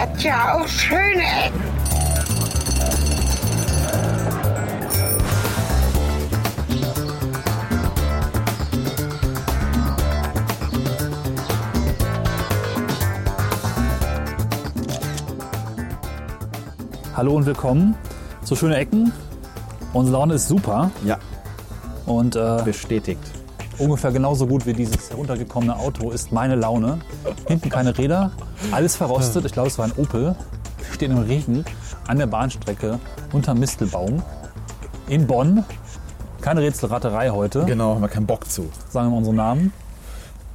hat ja auch schöne Ecken. Hallo und willkommen zu Schöne Ecken. Unsere Laune ist super Ja, und äh, bestätigt. ungefähr genauso gut wie dieses heruntergekommene Auto ist meine Laune. Hinten keine Räder, alles verrostet. Ich glaube, es war ein Opel. Wir stehen im Regen an der Bahnstrecke unter Mistelbaum in Bonn. Keine Rätselraterei heute. Genau, haben wir keinen Bock zu. Sagen wir unseren Namen.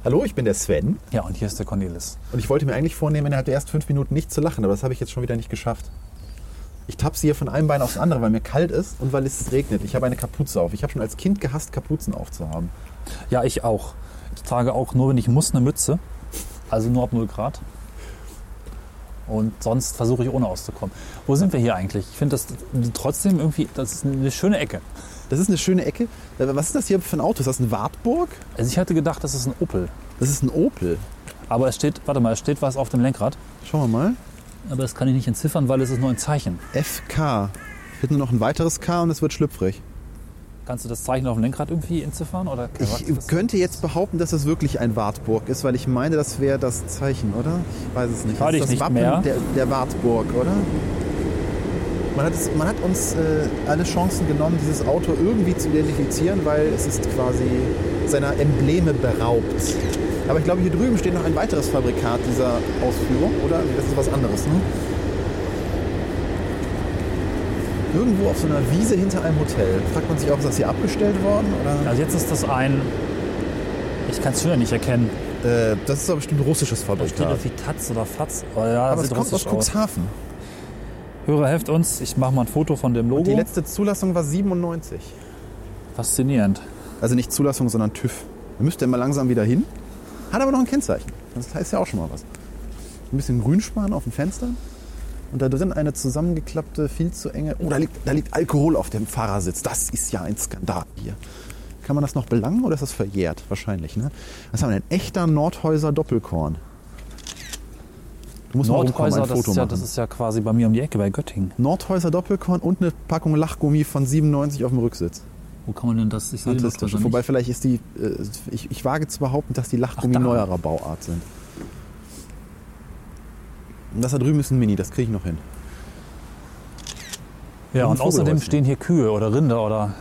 Hallo, ich bin der Sven Ja, und hier ist der Cornelis. und ich wollte mir eigentlich vornehmen, innerhalb der ersten fünf Minuten nicht zu lachen, aber das habe ich jetzt schon wieder nicht geschafft. Ich tapse hier von einem Bein aufs andere, weil mir kalt ist und weil es regnet. Ich habe eine Kapuze auf. Ich habe schon als Kind gehasst, Kapuzen aufzuhaben. Ja, ich auch. Ich trage auch nur, wenn ich muss, eine Mütze. Also nur ab 0 Grad. Und sonst versuche ich ohne auszukommen. Wo sind wir hier eigentlich? Ich finde das trotzdem irgendwie, das ist eine schöne Ecke. Das ist eine schöne Ecke. Was ist das hier für ein Auto? Ist das ein Wartburg? Also ich hatte gedacht, das ist ein Opel. Das ist ein Opel. Aber es steht, warte mal, es steht was auf dem Lenkrad. Schauen wir mal. Aber das kann ich nicht entziffern, weil es ist nur ein Zeichen. FK. Nur noch ein weiteres K und es wird schlüpfrig. Kannst du das Zeichen auf dem Lenkrad irgendwie entziffern? Oder Ich könnte jetzt behaupten, dass es wirklich ein Wartburg ist, weil ich meine, das wäre das Zeichen, oder? Ich weiß es nicht. Das ist das nicht Wappen mehr. Der, der Wartburg, oder? Man hat, es, man hat uns äh, alle Chancen genommen, dieses Auto irgendwie zu identifizieren, weil es ist quasi seiner Embleme beraubt. Aber ich glaube, hier drüben steht noch ein weiteres Fabrikat dieser Ausführung, oder? Nee, das ist was anderes, ne? Irgendwo auf so einer Wiese hinter einem Hotel. Fragt man sich auch, ist das hier abgestellt worden? Oder? Also jetzt ist das ein, ich kann es schon nicht erkennen. Äh, das ist aber bestimmt ein russisches Da steht Fabrikat. irgendwie Taz oder Fatz. Oh ja, Aber es kommt aus. Cuxhaven. Hörer, helft uns. Ich mache mal ein Foto von dem Logo. Die letzte Zulassung war 97. Faszinierend. Also nicht Zulassung, sondern TÜV. Da müsste er mal langsam wieder hin. Hat aber noch ein Kennzeichen. Das heißt ja auch schon mal was. Ein bisschen Grünspan auf den Fenstern. Und da drin eine zusammengeklappte, viel zu enge. Oh, da liegt, da liegt Alkohol auf dem Fahrersitz. Das ist ja ein Skandal hier. Kann man das noch belangen oder ist das verjährt? Wahrscheinlich, ne? Was haben wir denn? Echter Nordhäuser Doppelkorn. Du musst mal rumkommen, Nordhäuser, ein das Foto ist, ja, machen. das ist ja quasi bei mir um die Ecke bei Göttingen. Nordhäuser Doppelkorn und eine Packung Lachgummi von 97 auf dem Rücksitz. Wo kann man denn das? Ich sehe. Nordhäuser Wobei vielleicht ist die, äh, ich, ich wage zu behaupten, dass die Lachgummi Ach, da. neuerer Bauart sind. Und das da drüben ist ein Mini, das kriege ich noch hin. Ja, und und außerdem stehen hier Kühe oder Rinder oder.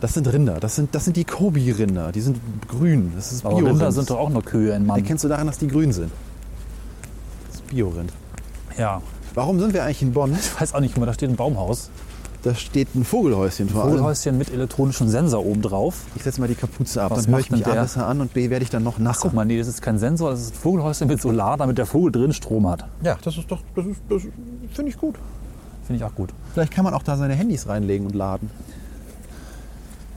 Das sind Rinder, das sind, das sind die Kobi-Rinder, die sind grün. Das ist bio Rinder sind doch auch nur Kühe in Mann. Erkennst du daran, dass die grün sind? Das ist Biorind. Ja. Warum sind wir eigentlich in Bonn? Ich weiß auch nicht, guck mal, da steht ein Baumhaus. Da steht ein Vogelhäuschen vor allem. Vogelhäuschen mit elektronischem Sensor oben drauf. Ich setze mal die Kapuze ab, Was dann höre ich macht mich A besser an und B werde ich dann noch nasser. Guck mal, nee, das ist kein Sensor, das ist ein Vogelhäuschen mit Solar, damit der Vogel drin Strom hat. Ja, das ist doch, das, ist, das finde ich gut. Finde ich auch gut. Vielleicht kann man auch da seine Handys reinlegen und laden.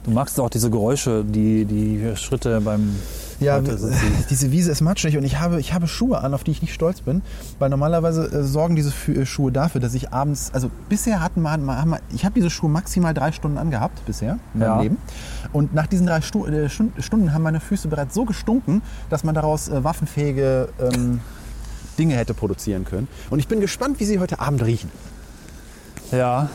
Du magst auch diese Geräusche, die, die Schritte beim. Ja, diese Wiese ist matschig und ich habe, ich habe Schuhe an, auf die ich nicht stolz bin, weil normalerweise äh, sorgen diese Fü- äh, Schuhe dafür, dass ich abends, also bisher hatten wir, haben wir ich habe diese Schuhe maximal drei Stunden angehabt bisher in meinem Ja. Leben und nach diesen drei Stu äh, Stun- Stunden haben meine Füße bereits so gestunken, dass man daraus äh, waffenfähige ähm, Dinge hätte produzieren können und ich bin gespannt, wie sie heute Abend riechen. Ja,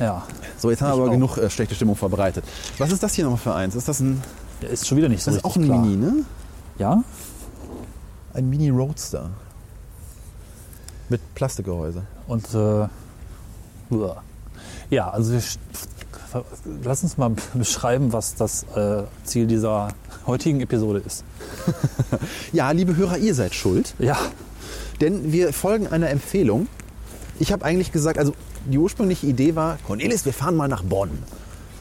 ja. So, jetzt haben wir aber auch. genug äh, schlechte Stimmung verbreitet. Was ist das hier nochmal für eins? Ist das ein, Der ist schon wieder nicht so das ist auch ein klar. Mini, ne? Ja? Ein Mini Roadster. Mit Plastikgehäuse. Und äh, ja, also wir, lass uns mal beschreiben, was das äh, Ziel dieser heutigen Episode ist. Ja, liebe Hörer, ihr seid schuld, Ja, denn wir folgen einer Empfehlung. Ich habe eigentlich gesagt, also die ursprüngliche Idee war, Cornelis, wir fahren mal nach Bonn.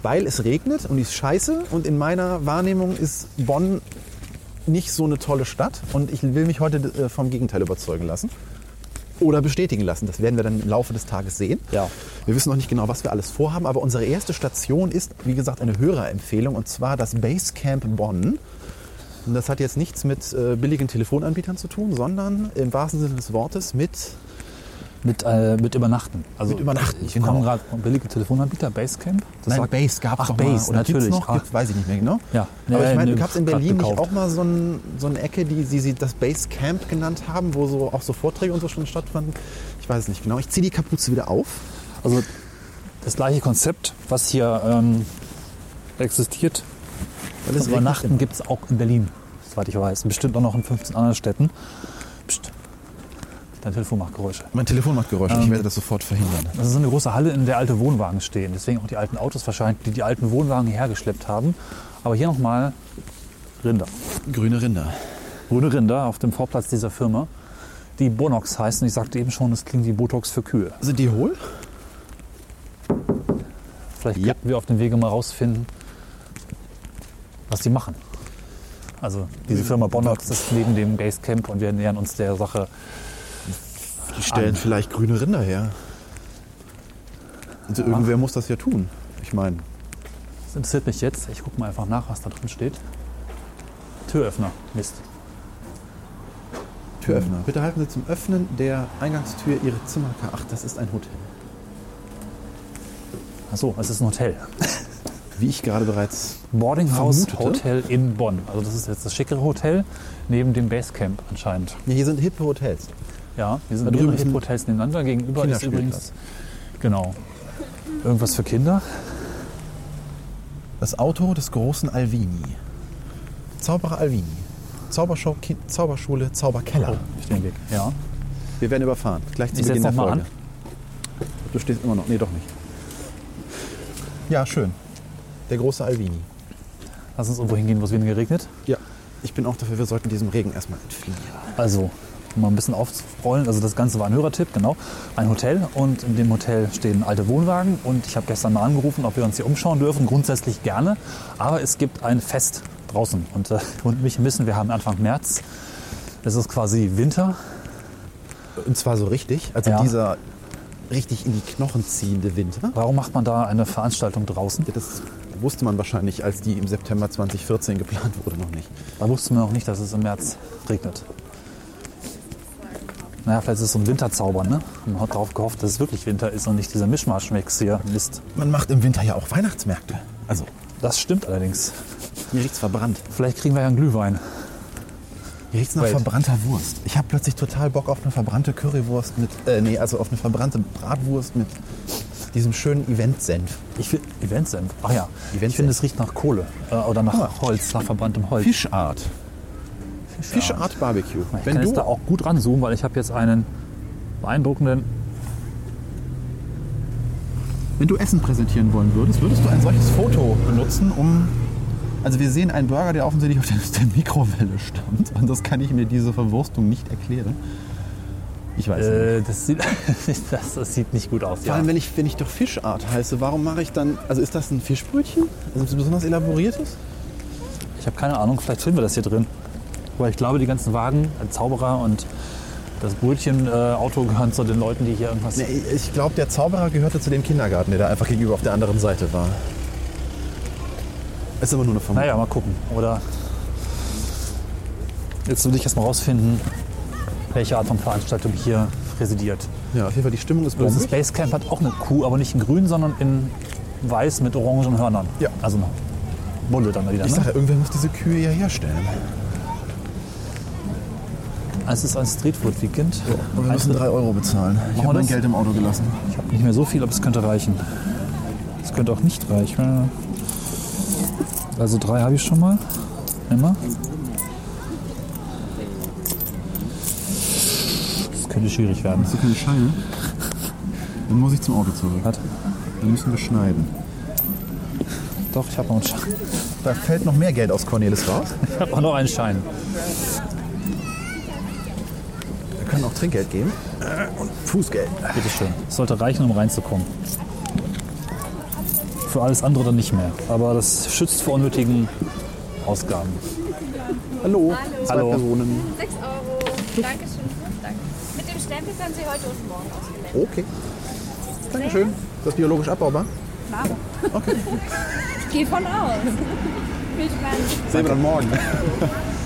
Weil es regnet und die ist scheiße und in meiner Wahrnehmung ist Bonn nicht so eine tolle Stadt und ich will mich heute äh, vom Gegenteil überzeugen lassen. Oder bestätigen lassen. Das werden wir dann im Laufe des Tages sehen. Ja. Wir wissen noch nicht genau, was wir alles vorhaben, aber unsere erste Station ist, wie gesagt, eine Hörerempfehlung und zwar das Basecamp Bonn. Und das hat jetzt nichts mit äh, billigen Telefonanbietern zu tun, sondern im wahrsten Sinne des Wortes mit Mit, äh, mit Übernachten. Also, Mit Übernachten, Ich genau. komme gerade billige Telefonanbieter, Basecamp. Das Nein, Base gab es Ach, doch Base, mal. Oder natürlich. Gibt's noch? Ah. Gibt's, weiß ich nicht mehr genau. Ja. Aber Ja, ich meine, du gab in grad Berlin nicht auch mal so, ein, so eine Ecke, die sie, sie das Base Camp genannt haben, wo so auch so Vorträge und so schon stattfanden. Ich weiß es nicht genau. Ich ziehe die Kapuze wieder auf. Also das gleiche Konzept, was hier ähm, existiert. Weil es Übernachten gibt es auch in Berlin, soweit ich weiß. Bestimmt auch noch in 15 anderen Städten. Psst. Dein Telefon macht Geräusche. Mein Telefon macht Geräusche. Ähm. ich werde das sofort verhindern. Das ist eine große Halle, in der alte Wohnwagen stehen. Deswegen auch die alten Autos wahrscheinlich, die die alten Wohnwagen hierher geschleppt haben. Aber hier nochmal Rinder. Grüne Rinder. Grüne Rinder auf dem Vorplatz dieser Firma, die Bonox heißen. Ich sagte eben schon, das klingt wie Botox für Kühe. Sind die hohl? Vielleicht Ja. könnten wir auf dem Wege mal rausfinden, was die machen. Also diese Firma Bonox ist neben dem Basecamp und wir nähern uns der Sache. Die stellen An. vielleicht grüne Rinder her. Also irgendwer muss das ja tun. Ich meine, Das interessiert mich jetzt. Ich gucke mal einfach nach, was da drin steht. Türöffner. Mist. Türöffner. Bitte halten Sie zum Öffnen der Eingangstür Ihre Zimmerkarte. Ach, das ist ein Hotel. Achso, es ist ein Hotel. Wie ich gerade bereits. Boarding House Vermutete. Hotel in Bonn. Also das ist jetzt das schickere Hotel neben dem Basecamp anscheinend. Ja, hier sind hippe Hotels. Ja, hier sind Da drüben mehrere Hip-Hotels nebeneinander. Gegenüber ist übrigens genau irgendwas für Kinder. Das Auto des großen Alvini. Zauberer Alvini. Zaubershow, Ki Zauberschule, Zauberkeller. Auf dem Weg. Ja. Wir werden überfahren. Gleich zu Ich Beginn der noch mal Folge. Du stehst immer noch. Nee, doch nicht. Ja, schön. Der große Alvini. Lass uns irgendwo hingehen, wo es weniger regnet. Ja. Ich bin auch dafür, wir sollten diesem Regen erstmal entfliehen. Also, mal ein bisschen aufzurollen. Also das Ganze war ein Hörertipp, genau. Ein Hotel und in dem Hotel stehen alte Wohnwagen. Und ich habe gestern mal angerufen, ob wir uns hier umschauen dürfen. Grundsätzlich gerne. Aber es gibt ein Fest draußen. Und, äh, und mich wissen, wir haben Anfang März. Es ist quasi Winter. Und zwar so richtig. Also Ja. dieser richtig in die Knochen ziehende Winter. Warum macht man da eine Veranstaltung draußen? Das wusste man wahrscheinlich, als die im September 2014 geplant wurde, noch nicht. Da wusste man noch nicht, dass es im März regnet. Naja, vielleicht ist es so ein Winterzauber, ne? Man hat darauf gehofft, dass es wirklich Winter ist und nicht dieser Mischmaschmix hier. Mist. Man macht im Winter ja auch Weihnachtsmärkte. Also, Das stimmt allerdings. hier riecht's verbrannt. Vielleicht kriegen wir ja einen Glühwein. Hier riecht's nach Wait. verbrannter Wurst. Ich habe plötzlich total Bock auf eine verbrannte Currywurst mit, äh, nee, also auf eine verbrannte Bratwurst mit diesem schönen Event-Senf. Ich finde Eventsenf. Ach ja, Eventsenf. ich finde es riecht nach Kohle äh, oder nach Ah. Holz, nach verbranntem Holz. Fischart. Fischart Barbecue. Ich Wenn kann du, jetzt da auch gut ranzoomen, weil ich habe jetzt einen beeindruckenden. wenn du Essen präsentieren wollen würdest, würdest du ein solches Foto benutzen, um. Also wir sehen einen Burger, der offensichtlich auf der, Mikrowelle stand. Und das kann ich mir diese Verwurstung nicht erklären. Ich weiß nicht. Äh, das, sieht, das, das sieht nicht gut aus. Vor Ja. allem, wenn ich, wenn ich doch Fischart heiße, warum mache ich dann. Also ist das ein Fischbrötchen? Also ein besonders elaboriertes? Ich habe keine Ahnung, vielleicht finden wir das hier drin. Weil ich glaube, die ganzen Wagen, Zauberer und das Brötchen-Auto gehören zu den Leuten, die hier irgendwas. Nee, ich glaube, der Zauberer gehörte zu dem Kindergarten, der da einfach gegenüber auf der anderen Seite war. Ist aber nur eine Vermutung. Naja, mal gucken. Oder jetzt will ich erst mal rausfinden, welche Art von Veranstaltung hier residiert. Ja, auf jeden Fall, die Stimmung ist Das blumig. Basecamp hat auch eine Kuh, aber nicht in grün, sondern in weiß mit orangen Hörnern. Ja. Also eine Bulle dann wieder. Ich Ne? sage, irgendwer muss diese Kühe ja herstellen. Es ist ein Streetfood-Weekend. Und wir müssen 3 Euro bezahlen. Ich habe mein? Geld im Auto gelassen. Ich habe nicht mehr so viel, aber es könnte reichen. Es könnte auch nicht reichen. Also drei habe ich schon mal. Immer. Das könnte schwierig werden. Hast du keine Scheine? Dann muss ich zum Auto zurück. Warte. Dann müssen wir schneiden. Doch, ich habe noch einen Schein. Da fällt noch mehr Geld aus Cornelis raus. Ich habe auch noch einen Schein. Trinkgeld geben. Und Fußgeld. Bitte schön. Es sollte reichen, um reinzukommen. Für alles andere dann nicht mehr. Aber das schützt vor unnötigen Ausgaben. Hallo. Zwei Hallo. Personen. 6 Euro. Dankeschön. Danke. Mit dem Stempel können Sie heute und morgen ausgemeldet. Okay. Dankeschön. Ist das biologisch abbaubar? Klar. Okay. Ich gehe von aus. Viel Spaß. Sehen wir dann morgen.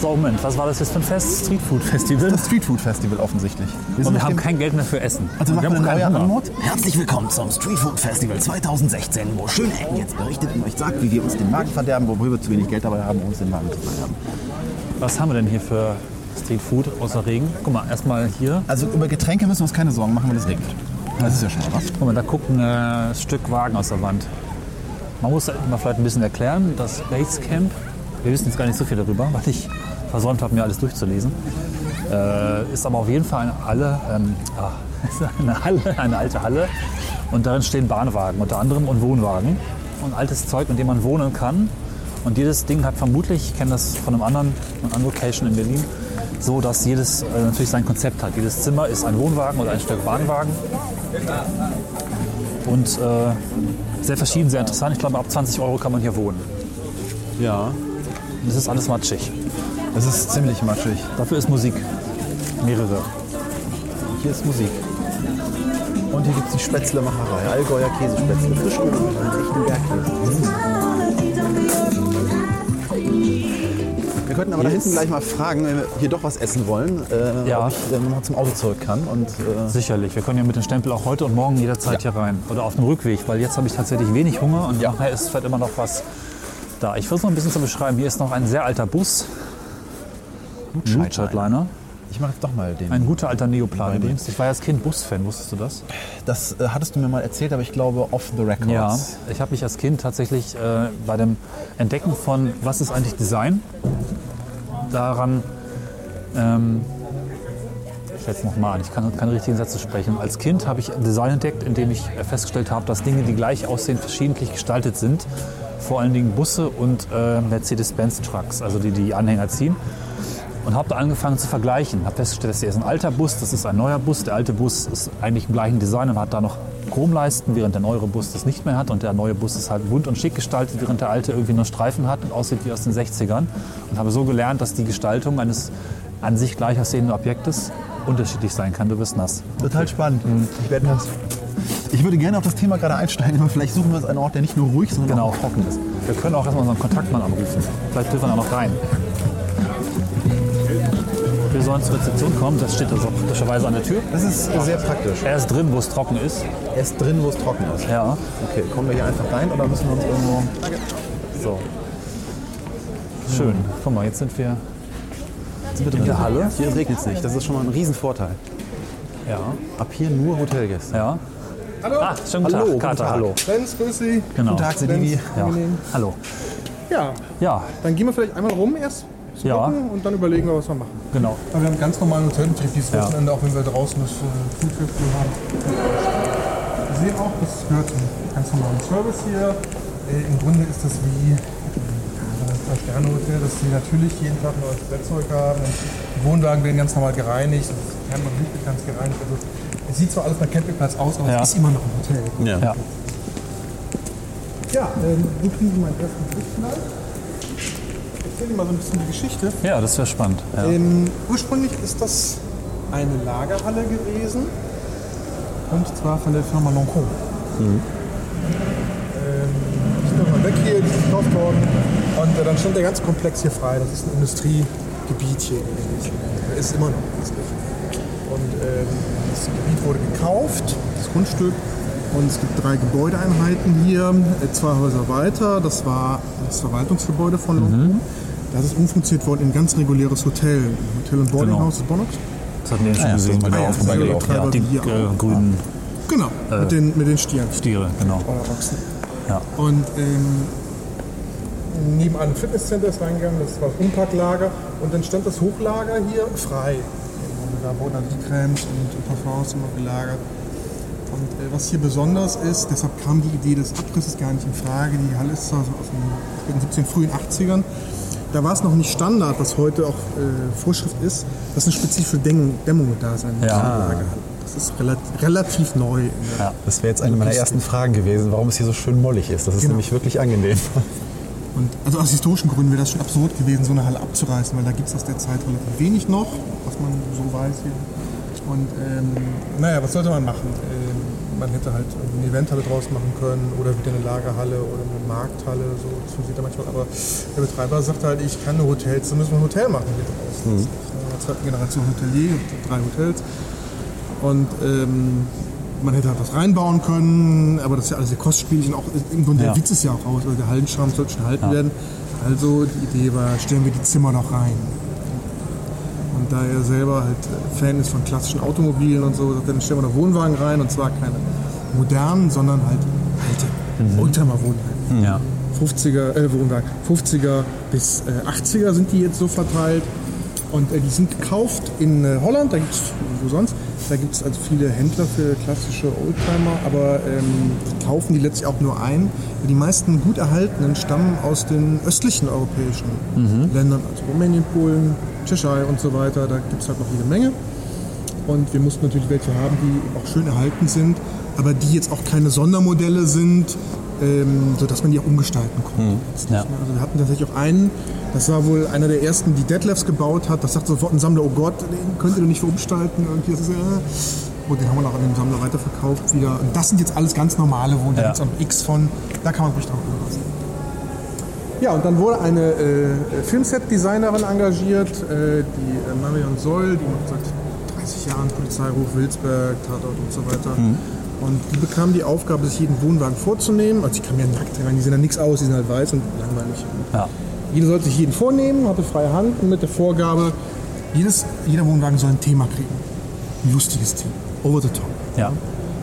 So, Moment, was war das jetzt für ein Fest? Street Food Festival? Das Street Food Festival offensichtlich. Wir Und wir haben kein Geld mehr für Essen. Also wir machen wir haben eine neue. Anmut. Herzlich willkommen zum Street Food Festival 2016, wo schöne Ecken jetzt berichtet und euch sagt, wie wir uns den Magen verderben, wobei wir zu wenig Geld dabei haben, um uns den Magen zu verderben. Was haben wir denn hier für Street Food außer Regen? Guck mal, erstmal hier. Also über Getränke müssen wir uns keine Sorgen machen, wenn es regnet. Das ist ja schon mal was. Guck mal, da guckt ein äh, Stück Wagen aus der Wand. Man muss mal vielleicht ein bisschen erklären, das Basecamp, wir wissen jetzt gar nicht so viel darüber, weil ich versäumt habe, mir alles durchzulesen. Äh, ist aber auf jeden Fall eine Halle, ähm, ist eine Halle, eine alte Halle. Und darin stehen Bahnwagen unter anderem und Wohnwagen. Und altes Zeug, in dem man wohnen kann. Und jedes Ding hat vermutlich, ich kenne das von einem anderen, einer anderen Location in Berlin, so dass jedes äh, natürlich sein Konzept hat. Jedes Zimmer ist ein Wohnwagen oder ein Stück Bahnwagen. Und äh, sehr verschieden, sehr interessant. Ich glaube, ab 20 Euro kann man hier wohnen. Ja. Das ist alles matschig. Das ist ziemlich matschig. Dafür ist Musik. Mehrere. Hier ist Musik. Und hier gibt es die Spätzlemacherei. Allgäuer Käsespätzle. Frisch echten Bergkäse. Wir könnten aber da hinten gleich mal fragen, wenn wir hier doch was essen wollen, äh, Ja. ob ich mal zum Auto zurück kann. Und, äh, Sicherlich. Wir können ja mit dem Stempel auch heute und morgen jederzeit hier rein. Oder auf dem Rückweg, weil jetzt habe ich tatsächlich wenig Hunger und nachher ist vielleicht immer noch was da. Ich versuche ein bisschen zu beschreiben. Hier ist noch ein sehr alter Bus. Blutschaltliner. ich mache jetzt doch mal den. Ein guter alter Neoplan übrigens. Ich war ja als Kind Busfan, wusstest du das? Das äh, hattest du mir mal erzählt, aber ich glaube off the records. Ja, ich habe mich als Kind tatsächlich äh, bei dem Entdecken von, was ist eigentlich Design, daran, ähm, ich jetzt noch mal an, ich kann keine richtigen Sätze sprechen. Als Kind habe ich Design entdeckt, indem ich festgestellt habe, dass Dinge, die gleich aussehen, verschiedentlich gestaltet sind. Vor allen Dingen Busse und äh, Mercedes-Benz-Trucks, also die die Anhänger ziehen. Und habe da angefangen zu vergleichen. Habe festgestellt, das hier ist ein alter Bus, das ist ein neuer Bus. Der alte Bus ist eigentlich im gleichen Design und hat da noch Chromleisten, während der neuere Bus das nicht mehr hat. Und der neue Bus ist halt bunt und schick gestaltet, während der alte irgendwie nur Streifen hat und aussieht wie aus den 60ern. Und habe so gelernt, dass die Gestaltung eines an sich gleich aussehenden Objektes unterschiedlich sein kann. Du wirst nass. Total spannend. Ich werde das. Ich würde gerne auf das Thema gerade einsteigen, aber vielleicht suchen wir uns einen Ort, der nicht nur ruhig, sondern Genau. auch trocken ist. Wir können auch erstmal unseren Kontaktmann anrufen. Vielleicht dürfen wir da noch rein. Wir sollen zur Rezeption kommen, das steht also praktischerweise an der Tür. Das ist sehr praktisch. Er ist drin, wo es trocken ist. Er ist drin, wo es trocken ist. Ja. Okay, kommen wir hier einfach rein oder müssen wir uns irgendwo. So. Schön. Guck mal, jetzt sind wir in der Halle. Hier regnet es nicht. Das ist schon mal ein Riesenvorteil. Ja. Ab hier nur Hotelgäste. Ja. Hallo, Ah, schönen guten Hallo, Tag, Kater, hallo. Lenz, grüß Sie. Genau. Guten Tag, Sedivi. Ja. Hallo. Ja, Ja, dann gehen wir vielleicht einmal rum erst zu Ja. gucken und dann überlegen wir, was wir machen. genau. Aber wir haben ganz normalen Hotelbetrieb dieses Ja. Wochenende, auch wenn wir draußen das äh, haben. Wir sehen auch, das gehört zum ganz normalen Service hier. Äh, Im Grunde ist das wie äh, ein Sterne-Hotel, dass sie natürlich jeden Tag neues Bettzeug haben. Und die Wohnwagen werden ganz normal gereinigt. Das kann man nicht ganz gereinigt. Also, es sieht zwar alles nach Campingplatz aus, aber Ja. es ist immer noch ein Hotel. Ja. Ja. Ja, ähm, so kriegen Sie meinen ersten Blick. Ich erzähle Ihnen mal so ein bisschen die Geschichte. ja, das wäre spannend. Ja. Ähm, ursprünglich ist das eine Lagerhalle gewesen. Und zwar von der Firma Lancôme. Ähm, die sind nochmal weg hier, die sind gekauft worden. Und äh, dann stand der ganze Komplex hier frei. Das ist ein Industriegebiet hier gewesen. Der ist immer noch. Und ähm, das Gebiet wurde gekauft, das Grundstück. Und es gibt drei Gebäudeeinheiten hier, äh, zwei Häuser weiter. Das war das Verwaltungsgebäude von Lancôme. Das ist umfunktioniert worden in ein ganz reguläres Hotel. Ein Hotel- und Boardinghaus des Bonnox. Das hatten wir schon ja, gesehen. ist Genau. mal vorbeigelaufen, Ja, die Hier äh, auch. grünen Genau, mit, den, mit den Stieren. Stiere, genau. Ja. Und ähm, neben einem Fitnesscenter ist reingegangen, das war das Umpacklager. Und dann stand das Hochlager hier frei. Da wurden dann die Cremes und Parfums immer gelagert. Und äh, was hier besonders ist, deshalb kam die Idee des Abrisses gar nicht in Frage. Die Halle ist zwar aus den späten 17, frühen 80ern. Da war es noch nicht Standard, was heute auch äh, Vorschrift ist, dass eine spezifische Dämmung, Dämmung da sein muss. Ja. Das ist relativ, relativ neu. der Das wäre jetzt eine meiner ersten Fragen gewesen, warum es hier so schön mollig ist. Das ist Genau. nämlich wirklich angenehm. Und also aus historischen Gründen wäre das schon absurd gewesen, so eine Halle abzureißen, weil da gibt es aus der Zeit relativ wenig noch, was man so weiß hier. Und ähm, naja, was sollte man machen? Ähm, man hätte halt eine Eventhalle draus machen können oder wieder eine Lagerhalle oder eine Markthalle. So, das funktioniert ja manchmal. Aber der Betreiber sagt halt, ich kann eine Hotels, dann müssen wir ein Hotel machen hier draußen. Mhm. Der zweiten Generation Hotelier, drei Hotels. Und ähm, man hätte halt was reinbauen können, aber das ist ja alles sehr kostspielig und auch Grunde Ja. der Witz ist ja auch aus, also der Hallenschirm soll schon halten werden. Also die Idee war, stellen wir die Zimmer noch rein. Und da er selber halt Fan ist von klassischen Automobilen und so, sagt er, dann stellen wir da Wohnwagen rein und zwar keine modernen, sondern halt alte Oldtimer-Wohnwagen. Ja. 50er, äh, Wohnwagen, 50er bis äh, 80er sind die jetzt so verteilt. Und äh, die sind gekauft in äh, Holland, da gibt es wo sonst. Da gibt es also viele Händler für klassische Oldtimer, aber ähm, die kaufen die letztlich auch nur ein. Die meisten gut erhaltenen stammen aus den östlichen europäischen Ländern, also Rumänien, Polen, Tschechei und so weiter. Da gibt es halt noch jede Menge. Und wir mussten natürlich welche haben, die auch schön erhalten sind, aber die jetzt auch keine Sondermodelle sind, ähm, sodass man die auch umgestalten konnte. Ja. Also wir hatten tatsächlich auch einen, das war wohl einer der ersten, die Detlefs gebaut hat. Das sagt sofort ein Sammler, oh Gott, den könnt ihr doch nicht umgestalten. Und hier ist äh, und den haben wir noch an den Sammler weiterverkauft wieder. Und das sind jetzt alles ganz normale Wohnungen. Da Ja. gibt es auch noch X von, da kann man ruhig drauf lassen. Ja, und dann wurde eine äh, Filmset-Designerin engagiert, äh, die äh, Marion Soll, die macht seit 30 Jahren Polizeiruf, Wilsberg, Tatort und so weiter. Und die bekam die Aufgabe, sich jeden Wohnwagen vorzunehmen. Also die kamen ja nackt rein, die sehen da nichts aus, die sind halt weiß und langweilig. Ja. Jeder sollte sich jeden vornehmen, hatte freie Hand und mit der Vorgabe, jedes, jeder Wohnwagen soll ein Thema kriegen. Ein lustiges Thema. Over the top. Ja.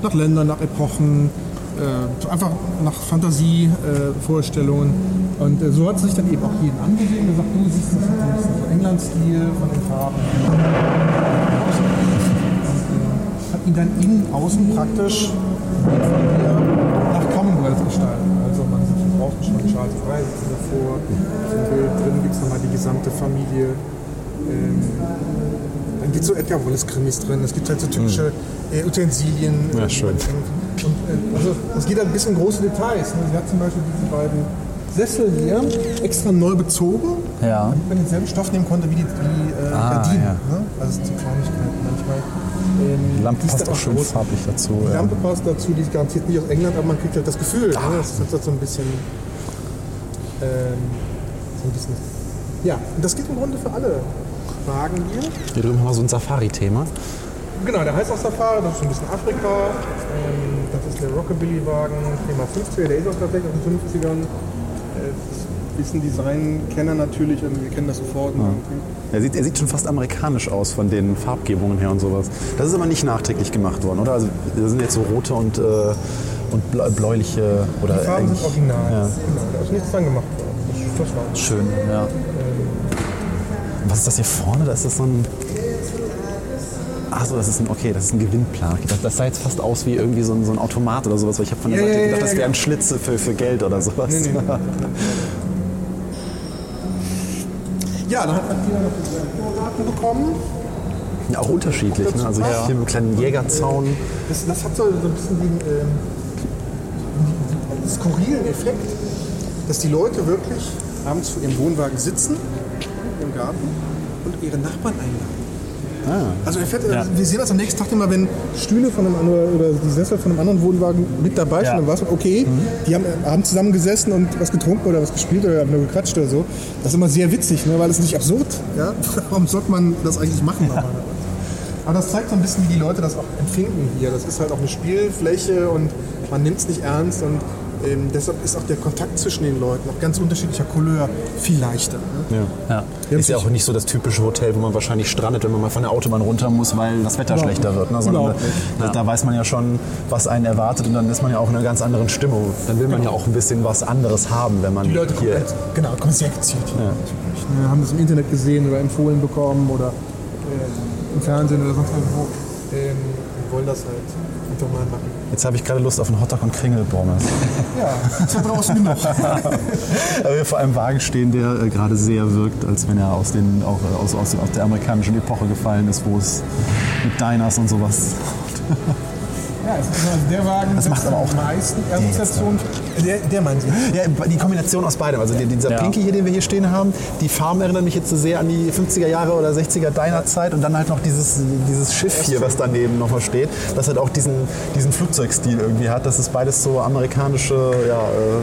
Nach Ländern, nach Epochen, äh, einfach nach Fantasievorstellungen. Äh, und äh, so hat sie sich dann eben auch jeden angesehen und gesagt, du siehst das ein bisschen so England-Stil von den Farben. Und, hat ihn dann innen, außen praktisch nach Commonwealth gestaltet. Also man draußen schon Charles sitzen davor. Im Bild drin gibt es nochmal die gesamte Familie. Ähm, dann gibt es so Edgar Wallace-Krimis drin. Es gibt halt so typische äh, Utensilien. Ja, schön. Und, äh, also, es geht halt ein bisschen in große Details. Ne? Sie hat zum Beispiel diese beiden Sessel hier extra neu bezogen, Ja. damit man denselben Stoff nehmen konnte wie die, wie, äh, Ah, Gardinen. ja. Ne? Also so Kleinigkeiten manchmal. Ähm, Die Lampe passt auch schön farblich dazu. Die Ja. Lampe passt dazu, die ist garantiert nicht aus England, aber man kriegt halt das Gefühl. Ne? Das ist halt so ein bisschen. Ähm, so ein bisschen. Ja, und das geht im Grunde für alle Wagen hier. Hier drüben haben wir so ein Safari-Thema. Genau, der heißt auch Safari, das ist so ein bisschen Afrika. Ähm, das ist der Rockabilly-Wagen, Thema 50er, der ist auch tatsächlich aus den 50ern. Äh, wissen Design-Kenner natürlich, und wir kennen das sofort. Er sieht, er sieht schon fast amerikanisch aus von den Farbgebungen her und sowas. Das ist aber nicht nachträglich gemacht worden, oder? Also da sind jetzt so rote und, äh, und bläu- bläuliche oder Die Farben sind original. Ja. Genau, da ist nichts dran gemacht worden. Das. Schön, ja. Was ist das hier vorne? Da ist das so ein. Achso, das ist ein, okay, das ist ein Gewinnplan. Das, das sah jetzt fast aus wie irgendwie so ein, so ein Automat oder sowas, weil ich habe von der Ja, Seite ja, gedacht, ja, das ja, wären Schlitze für, für Geld oder sowas. Nee, nee. Ja, dann hat man hier noch Vorraten bekommen. Ja, auch unterschiedlich. Ne? Also hier mit einem kleinen Jägerzaun. Das, das hat so, so ein bisschen den, ähm, den skurrilen Effekt, dass die Leute wirklich abends vor ihrem Wohnwagen sitzen im Garten und ihre Nachbarn einladen. Also er fährt, Ja. wir sehen das am nächsten Tag immer, wenn Stühle von einem anderen oder die Sessel von einem anderen Wohnwagen mit dabei sind, Ja. weiß man, okay, die haben abends zusammen gesessen und was getrunken oder was gespielt oder haben nur gequatscht oder so. Das ist immer sehr witzig, ne? weil das ist nicht absurd. Ja? Warum sollte man das eigentlich machen? normalerweise? Aber das zeigt so ein bisschen, wie die Leute das auch empfinden hier. Das ist halt auch eine Spielfläche und man nimmt es nicht ernst und ähm, deshalb ist auch der Kontakt zwischen den Leuten auch ganz unterschiedlicher Couleur viel leichter. Ne? ja. Ist ja auch nicht so das typische Hotel, wo man wahrscheinlich strandet, wenn man mal von der Autobahn runter muss, weil das Wetter schlechter wird. Ne? Sondern da, da weiß man ja schon, was einen erwartet und dann ist man ja auch in einer ganz anderen Stimmung. Dann will man ja auch ein bisschen was anderes haben, wenn man Die Leute kommen hier... halt, genau, kommen sehr gezielt hier. natürlich, ne? Haben das im Internet gesehen oder empfohlen bekommen oder äh, im Fernsehen oder sonst irgendwo. Ähm, wollen das halt einfach mal machen. Jetzt habe ich gerade Lust auf einen Hotdog und Kringelpommes. Ja, ja draußen genug. Aber wir vor einem Wagen stehen, der äh, gerade sehr wirkt, als wenn er aus, den, auch, äh, aus, aus, aus der amerikanischen Epoche gefallen ist, wo es mit Diners und sowas. Ja, es ist also der Wagen Das macht aber auch meisten Assoziationen. Der, der meinen Sie? Ja, die Kombination aus beidem. Also die- dieser Ja. Pinky hier, den wir hier stehen haben, die Farben erinnern mich jetzt so sehr an die 50er Jahre oder 60er deiner Zeit und dann halt noch dieses, dieses Schiff hier, was daneben nochmal steht, das halt auch diesen, diesen Flugzeugstil irgendwie hat. Das ist beides so amerikanische, ja, äh,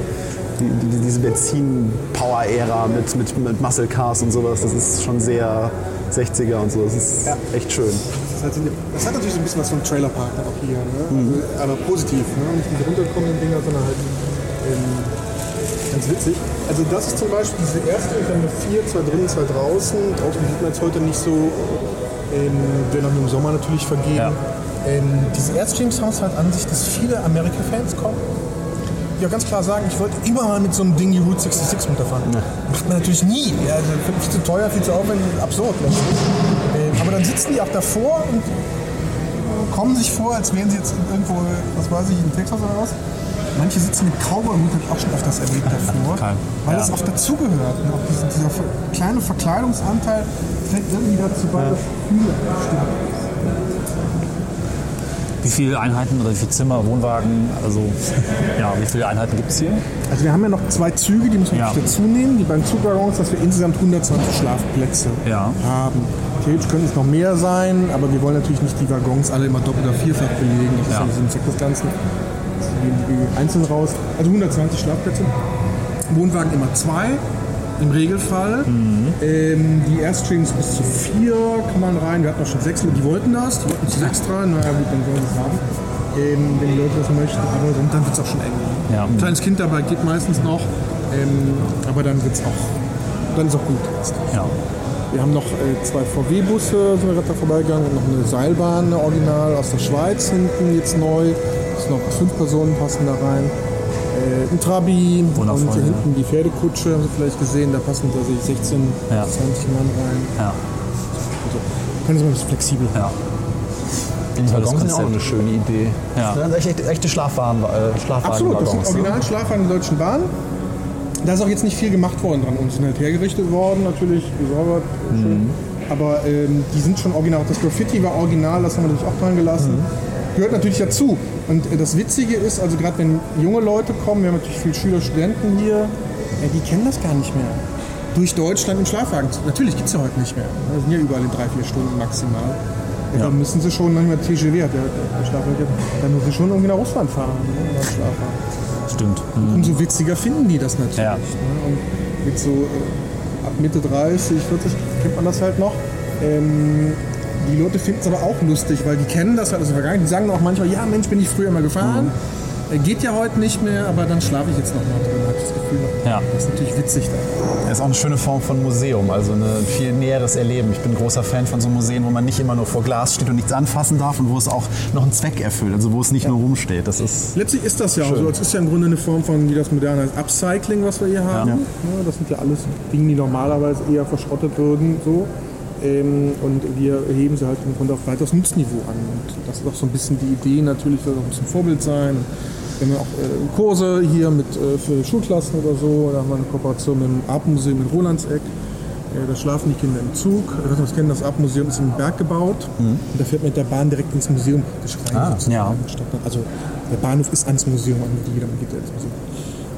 die, die, diese Benzin-Power-Ära mit, mit, mit Muscle Cars und sowas. Das ist schon sehr 60er und so. Das ist echt schön. Das hat, das hat natürlich so ein bisschen was von Trailerpark dann auch hier. Ne? Also, aber positiv. Ne? Nicht diese runterkommenden Dinger, sondern halt ähm, ganz witzig. Also das ist zum Beispiel diese erste, wir haben eine vier, zwei drinnen, zwei draußen. Draußen sieht man jetzt heute nicht so. Ähm, auch nur im Sommer natürlich vergeben. Ja. Ähm, diese Airstream-Sounds hat an sich, dass viele Amerika-Fans kommen die auch ganz klar sagen, ich wollte immer mal mit so einem Ding die Route 66 runterfahren. Macht man natürlich nie. Ja, also viel zu teuer, viel zu aufwendig, absurd letztlich. Aber dann sitzen die auch davor und kommen sich vor, als wären sie jetzt irgendwo, was weiß ich, in Texas oder was. Manche sitzen mit Cowboy-Hut, habe ich auch schon öfters erlebt davor, weil das auch dazugehört. Auch dieser, kleine Verkleidungsanteil trägt irgendwie dazu bei, dass viele stimmen. Wie viele Einheiten oder wie viele Zimmer, Wohnwagen, also ja, wie viele Einheiten gibt es hier? Also wir haben ja noch zwei Züge, die müssen wir Ja. dazu nehmen. Die beiden Zugwaggons, dass wir insgesamt 120 Schlafplätze Ja. haben. Theoretisch könnten es noch mehr sein, aber wir wollen natürlich nicht die Waggons alle immer doppelt oder vierfach belegen. Das ist Ja. ja Sinn und Zweck des Ganzen. Die einzeln raus. Also 120 Schlafplätze. Wohnwagen immer zwei. Im Regelfall. Ähm, die Airstreams bis zu vier kann man rein. Wir hatten auch schon sechs, die wollten das. Die wollten zu sechs rein. Naja, gut, dann sollen sie es haben. Ähm, wenn die Leute das möchten. Aber dann wird es auch schon eng. Ja. Ein kleines Kind dabei geht meistens noch. Ähm, aber dann wird es auch, dann ist auch gut. Ja. Wir haben noch äh, zwei VW-Busse, sind wir gerade da vorbeigegangen, und noch eine Seilbahn, eine Original aus der Schweiz hinten jetzt neu. Das sind noch fünf Personen passen da rein. Äh, ein Trabi Wundervoll, und hier ja. hinten die Pferdekutsche, haben Sie vielleicht gesehen, da passen tatsächlich 16, Ja. 20 Mann rein. Ja. Also, können Sie mal ein bisschen flexibel Ja. Die Waggons sind auch eine schöne Idee. Ja. Das sind echt, echte Schlafwagen, äh, Absolut, das sind ne? original Schlafwagen der Deutschen Bahn. Da ist auch jetzt nicht viel gemacht worden dran. Und sind halt hergerichtet worden, natürlich, gesäubert, schön. Aber ähm, die sind schon original. Das Graffiti war original, das haben wir natürlich auch dran gelassen. Gehört natürlich dazu. Und äh, das Witzige ist, also gerade wenn junge Leute kommen, wir haben natürlich viele Schüler, Studenten hier, äh, die kennen das gar nicht mehr. Durch Deutschland im Schlafwagen. Natürlich gibt es ja heute nicht mehr. Wir sind ja überall in drei, vier Stunden maximal. Ja. Dann müssen sie schon, manchmal TGW hat der, der Schlafwagen, dann müssen sie schon irgendwie nach Russland fahren. Ne, Stimmt. Mhm. umso witziger finden die das natürlich. Ja. Ne? Und mit so äh, ab Mitte 30, 40 kennt man das halt noch. Ähm, die Leute finden es aber auch lustig, weil die kennen das halt aus der Vergangenheit. Die sagen auch manchmal, ja Mensch, bin ich früher mal gefahren. Äh, Geht ja heute nicht mehr, aber dann schlafe ich jetzt noch mal drin, habe ich das Gefühl. Ja. Das ist natürlich witzig. Das ist auch eine schöne Form von Museum, also ein viel näheres Erleben. Ich bin ein großer Fan von so Museen, wo man nicht immer nur vor Glas steht und nichts anfassen darf und wo es auch noch einen Zweck erfüllt, also wo es nicht nur rumsteht. Das ist Letztlich ist das ja auch so. Es ist ja im Grunde eine Form von, wie das moderne heißt, Upcycling, was wir hier haben. Ja. Ja, das sind ja alles Dinge, die normalerweise eher verschrottet würden. So. Ähm, und wir heben sie halt im Grunde auf weiteres Nutzniveau an. Und das ist auch so ein bisschen die Idee, natürlich soll auch ein bisschen Vorbild sein. Wir haben ja auch äh, Kurse hier mit, äh, für Schulklassen oder so. Da haben wir eine Kooperation mit dem Artmuseum in Rolandseck. Äh, Da schlafen die Kinder im Zug. Weiß nicht, was kennen, das Artmuseum ist im Berg gebaut. Und da fährt man mit der Bahn direkt ins Museum praktisch rein. sozusagen, ja. dann- Also der Bahnhof ist ans Museum angegliedert, man geht ins Museum.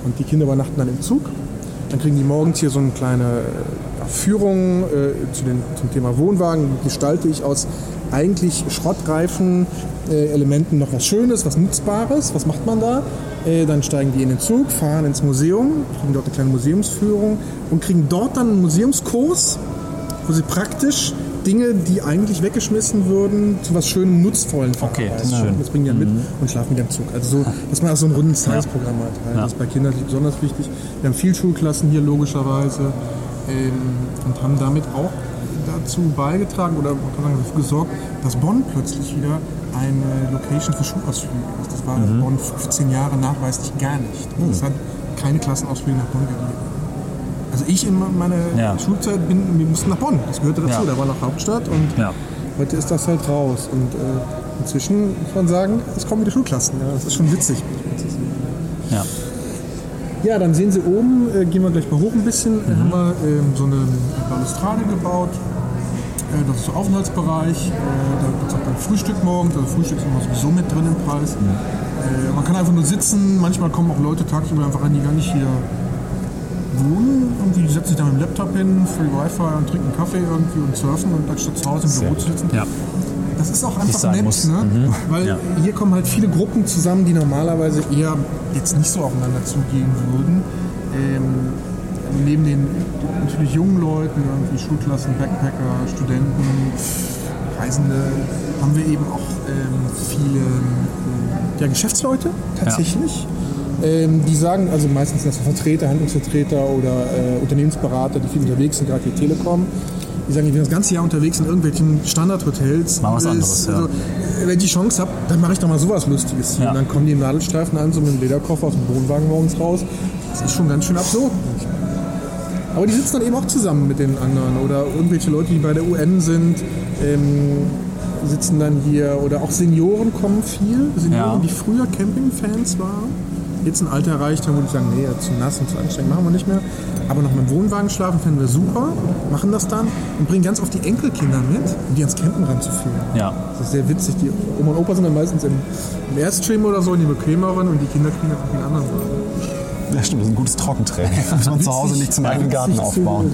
Und die Kinder übernachten dann im Zug. Dann kriegen die morgens hier so eine kleine äh, Führung äh, zu den, zum Thema Wohnwagen. Gestalte ich aus eigentlich schrottreifen äh, Elementen noch was Schönes, was Nutzbares. Was macht man da? Äh, dann steigen die in den Zug, fahren ins Museum, kriegen dort eine kleine Museumsführung und kriegen dort dann einen Museumskurs, wo sie praktisch Dinge, die eigentlich weggeschmissen würden, zu was Schönem, Nutzvollen Okay, das ist verarbeiten. schön. Das bringen die dann mit und schlafen wieder im Zug. Also so, dass man auch so ein rundes Tagesprogramm hat. Ja. Das ist bei Kindern besonders wichtig. Wir haben viel Schulklassen hier logischerweise und haben damit auch dazu beigetragen oder sagen, dafür gesorgt, dass Bonn plötzlich wieder eine Location für Schulausflüge ist. Das war Mhm. in Bonn 15 Jahre nachweislich gar nicht. Es hat keine Klassenausflüge nach Bonn gegeben. Also ich in meiner Ja. Schulzeit bin, wir mussten nach Bonn. Das gehörte dazu. Ja. Da war noch Hauptstadt und Ja. heute ist das halt raus. Und äh, inzwischen muss man sagen, es kommen wieder Schulklassen. Das ist schon witzig. Ja. Dann sehen Sie oben, äh, gehen wir gleich mal hoch ein bisschen, Mhm. haben wir ähm, so eine Balustrade gebaut. Äh, das ist so Aufenthaltsbereich. Äh, da gibt es auch dann Frühstück morgens. Also Frühstück ist immer sowieso mit drin im Preis. Äh, man kann einfach nur sitzen. Manchmal kommen auch Leute tagsüber einfach an, die gar nicht hier wohnen. Irgendwie die setzen sich dann mit dem Laptop hin, Free Wi-Fi und trinken Kaffee irgendwie und surfen und anstatt zu Hause im Büro zu sitzen. Ja. Das ist auch einfach nett, muss. ne? weil Ja. hier kommen halt viele Gruppen zusammen, die normalerweise eher jetzt nicht so aufeinander zugehen würden. Ähm, neben den natürlich jungen Leuten, irgendwie Schulklassen, Backpacker, Studenten, Reisende, haben wir eben auch ähm, viele ähm, ja, Geschäftsleute tatsächlich. Ähm, die sagen, also meistens sind das Vertreter, Handlungsvertreter oder äh, Unternehmensberater, die viel unterwegs sind, gerade die Telekom. Die sagen, ich bin das ganze Jahr unterwegs in irgendwelchen Standardhotels. Mal was anderes, ja. also, äh, wenn ich die Chance habe, dann mache ich doch mal sowas Lustiges hier. Ja. Und dann kommen die im Nadelstreifen an, so mit dem Lederkoffer aus dem Wohnwagen morgens raus. Das ist schon ganz schön absurd. Aber die sitzen dann eben auch zusammen mit den anderen. Oder irgendwelche Leute, die bei der UN sind, ähm, sitzen dann hier. Oder auch Senioren kommen viel. Senioren, Ja. die früher Campingfans waren. Jetzt ein Alter erreicht haben, wo die sagen, nee, zu nass und zu anstrengend machen wir nicht mehr. Aber noch mit dem Wohnwagen schlafen fänden wir super. Machen das dann und bringen ganz oft die Enkelkinder mit, um die ans Campen ranzuführen. Ja. Das ist sehr witzig. Die Oma und Opa sind dann meistens im, im Airstream oder so, in die bequemeren und die Kinder kriegen einfach den anderen Wagen. Ja, stimmt, das ist ein gutes Trockentraining. Muss man zu Hause nicht zum eigenen Garten aufbauen.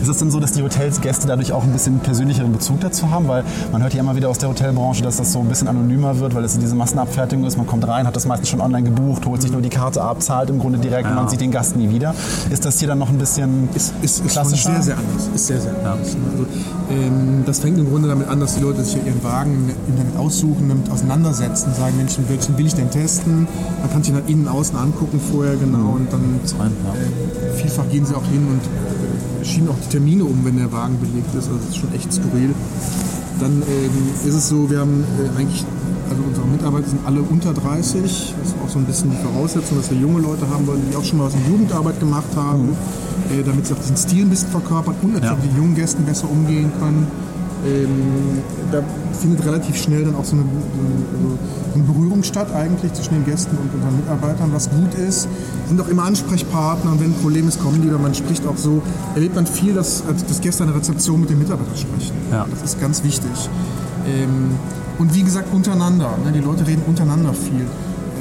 Ist es denn so, dass die Hotelsgäste dadurch auch ein bisschen persönlicheren Bezug dazu haben? Weil man hört ja immer wieder aus der Hotelbranche, dass das so ein bisschen anonymer wird, weil es diese Massenabfertigung ist. Man kommt rein, hat das meistens schon online gebucht, holt sich nur die Karte ab, zahlt im Grunde direkt und man sieht den Gast nie wieder. Ist das hier dann noch ein bisschen ist, ist, ist klassischer? sehr, sehr anders. Ist sehr, sehr anders. Also, ähm, das fängt im Grunde damit an, dass die Leute sich ja ihren Wagen im Internet aussuchen, damit auseinandersetzen, sagen, Mensch, welchen will ich denn testen? Man kann sich nach innen, außen angucken vorher genau und dann rein, ja. äh, vielfach gehen sie auch hin und schieben auch die Termine um, wenn der Wagen belegt ist. Also das ist schon echt skurril. Dann ähm, ist es so, wir haben äh, eigentlich, also unsere Mitarbeiter sind alle unter 30. Das ist auch so ein bisschen die Voraussetzung, dass wir junge Leute haben wollen, die auch schon mal was in Jugendarbeit gemacht haben, äh, damit sie auch diesen Stil ein bisschen verkörpern und natürlich Ja. mit den jungen Gästen besser umgehen können. Ähm, da findet relativ schnell dann auch so eine, so eine Berührung statt eigentlich zwischen den Gästen und unseren Mitarbeitern, was gut ist. Sind auch immer Ansprechpartner und wenn ein Problem ist, kommen die oder man spricht auch so. Erlebt man viel, dass, dass Gäste an der Rezeption mit den Mitarbeitern sprechen. Ja. Das ist ganz wichtig. Ähm, und wie gesagt, untereinander. Ne? Die Leute reden untereinander viel.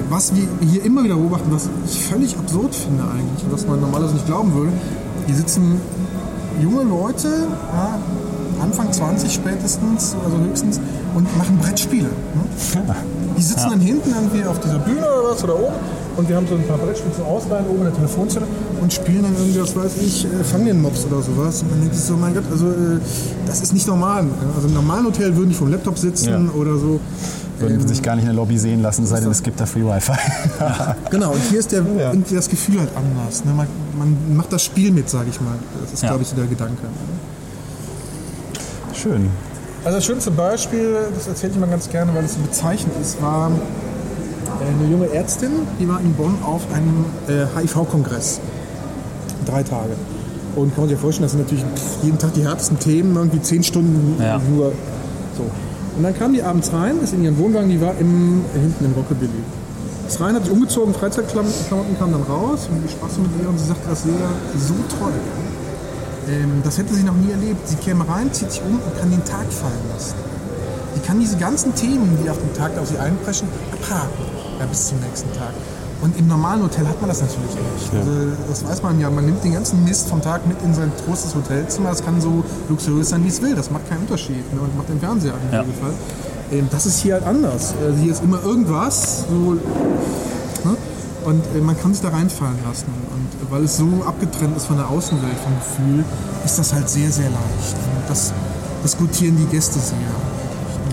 Was wir hier immer wieder beobachten, was ich völlig absurd finde eigentlich und was man normalerweise nicht glauben würde, hier sitzen junge Leute, ja, Anfang 20 spätestens, also höchstens, und machen Brettspiele. Ne? Die sitzen dann hinten irgendwie auf dieser Bühne oder was oder oben und wir haben so ein paar Brettspiele zum Ausleihen oben in der Telefonzelle und spielen dann irgendwie, was weiß ich, äh, Familienmobs oder sowas. Und dann denkt sich so, mein Gott, also äh, das ist nicht normal. Ja? Also im normalen Hotel würden die vom Laptop sitzen Ja. oder so. würden sich gar nicht in der Lobby sehen lassen, sei denn es gibt da Free Wi-Fi. Genau, und hier ist der, Ja. das Gefühl halt anders. Ne? Man, man macht das Spiel mit, sage ich mal. Das ist, Ja. glaube ich, so der Gedanke. Schön. Also das schönste Beispiel, das erzähle ich mal ganz gerne, weil es so bezeichnend ist, war äh, eine junge Ärztin, die war in Bonn auf einem äh, HIV-Kongress. Drei Tage. Und kann man sich ja vorstellen, das sind natürlich jeden Tag die härtesten Themen, irgendwie zehn Stunden Ja. nur so. Und dann kam die abends rein, ist in ihren Wohnwagen, die war im, hinten im Rockabilly. Ist rein, hat sich umgezogen, Freizeitklamotten kam dann raus und sprach so mit ihr und sie sagte, das wäre so toll. Ähm, das hätte sie noch nie erlebt. Sie käme rein, zieht sich um und kann den Tag fallen lassen. Sie kann diese ganzen Themen, die auf den Tag auf sie einpreschen, abhaken ja, bis zum nächsten Tag. Und im normalen Hotel hat man das natürlich nicht. Also, das weiß man ja. Man nimmt den ganzen Mist vom Tag mit in sein großes Hotelzimmer. Das kann so luxuriös sein, wie es will. Das macht keinen Unterschied. Ne? Und macht den Fernseher an im Ja. Regelfall. Ähm, das ist hier halt anders. Also hier ist immer irgendwas. So? Und äh, man kann sich da reinfallen lassen. Und äh, weil es so abgetrennt ist von der Außenwelt, vom Gefühl, ist das halt sehr, sehr leicht. Und das diskutieren die Gäste sehr.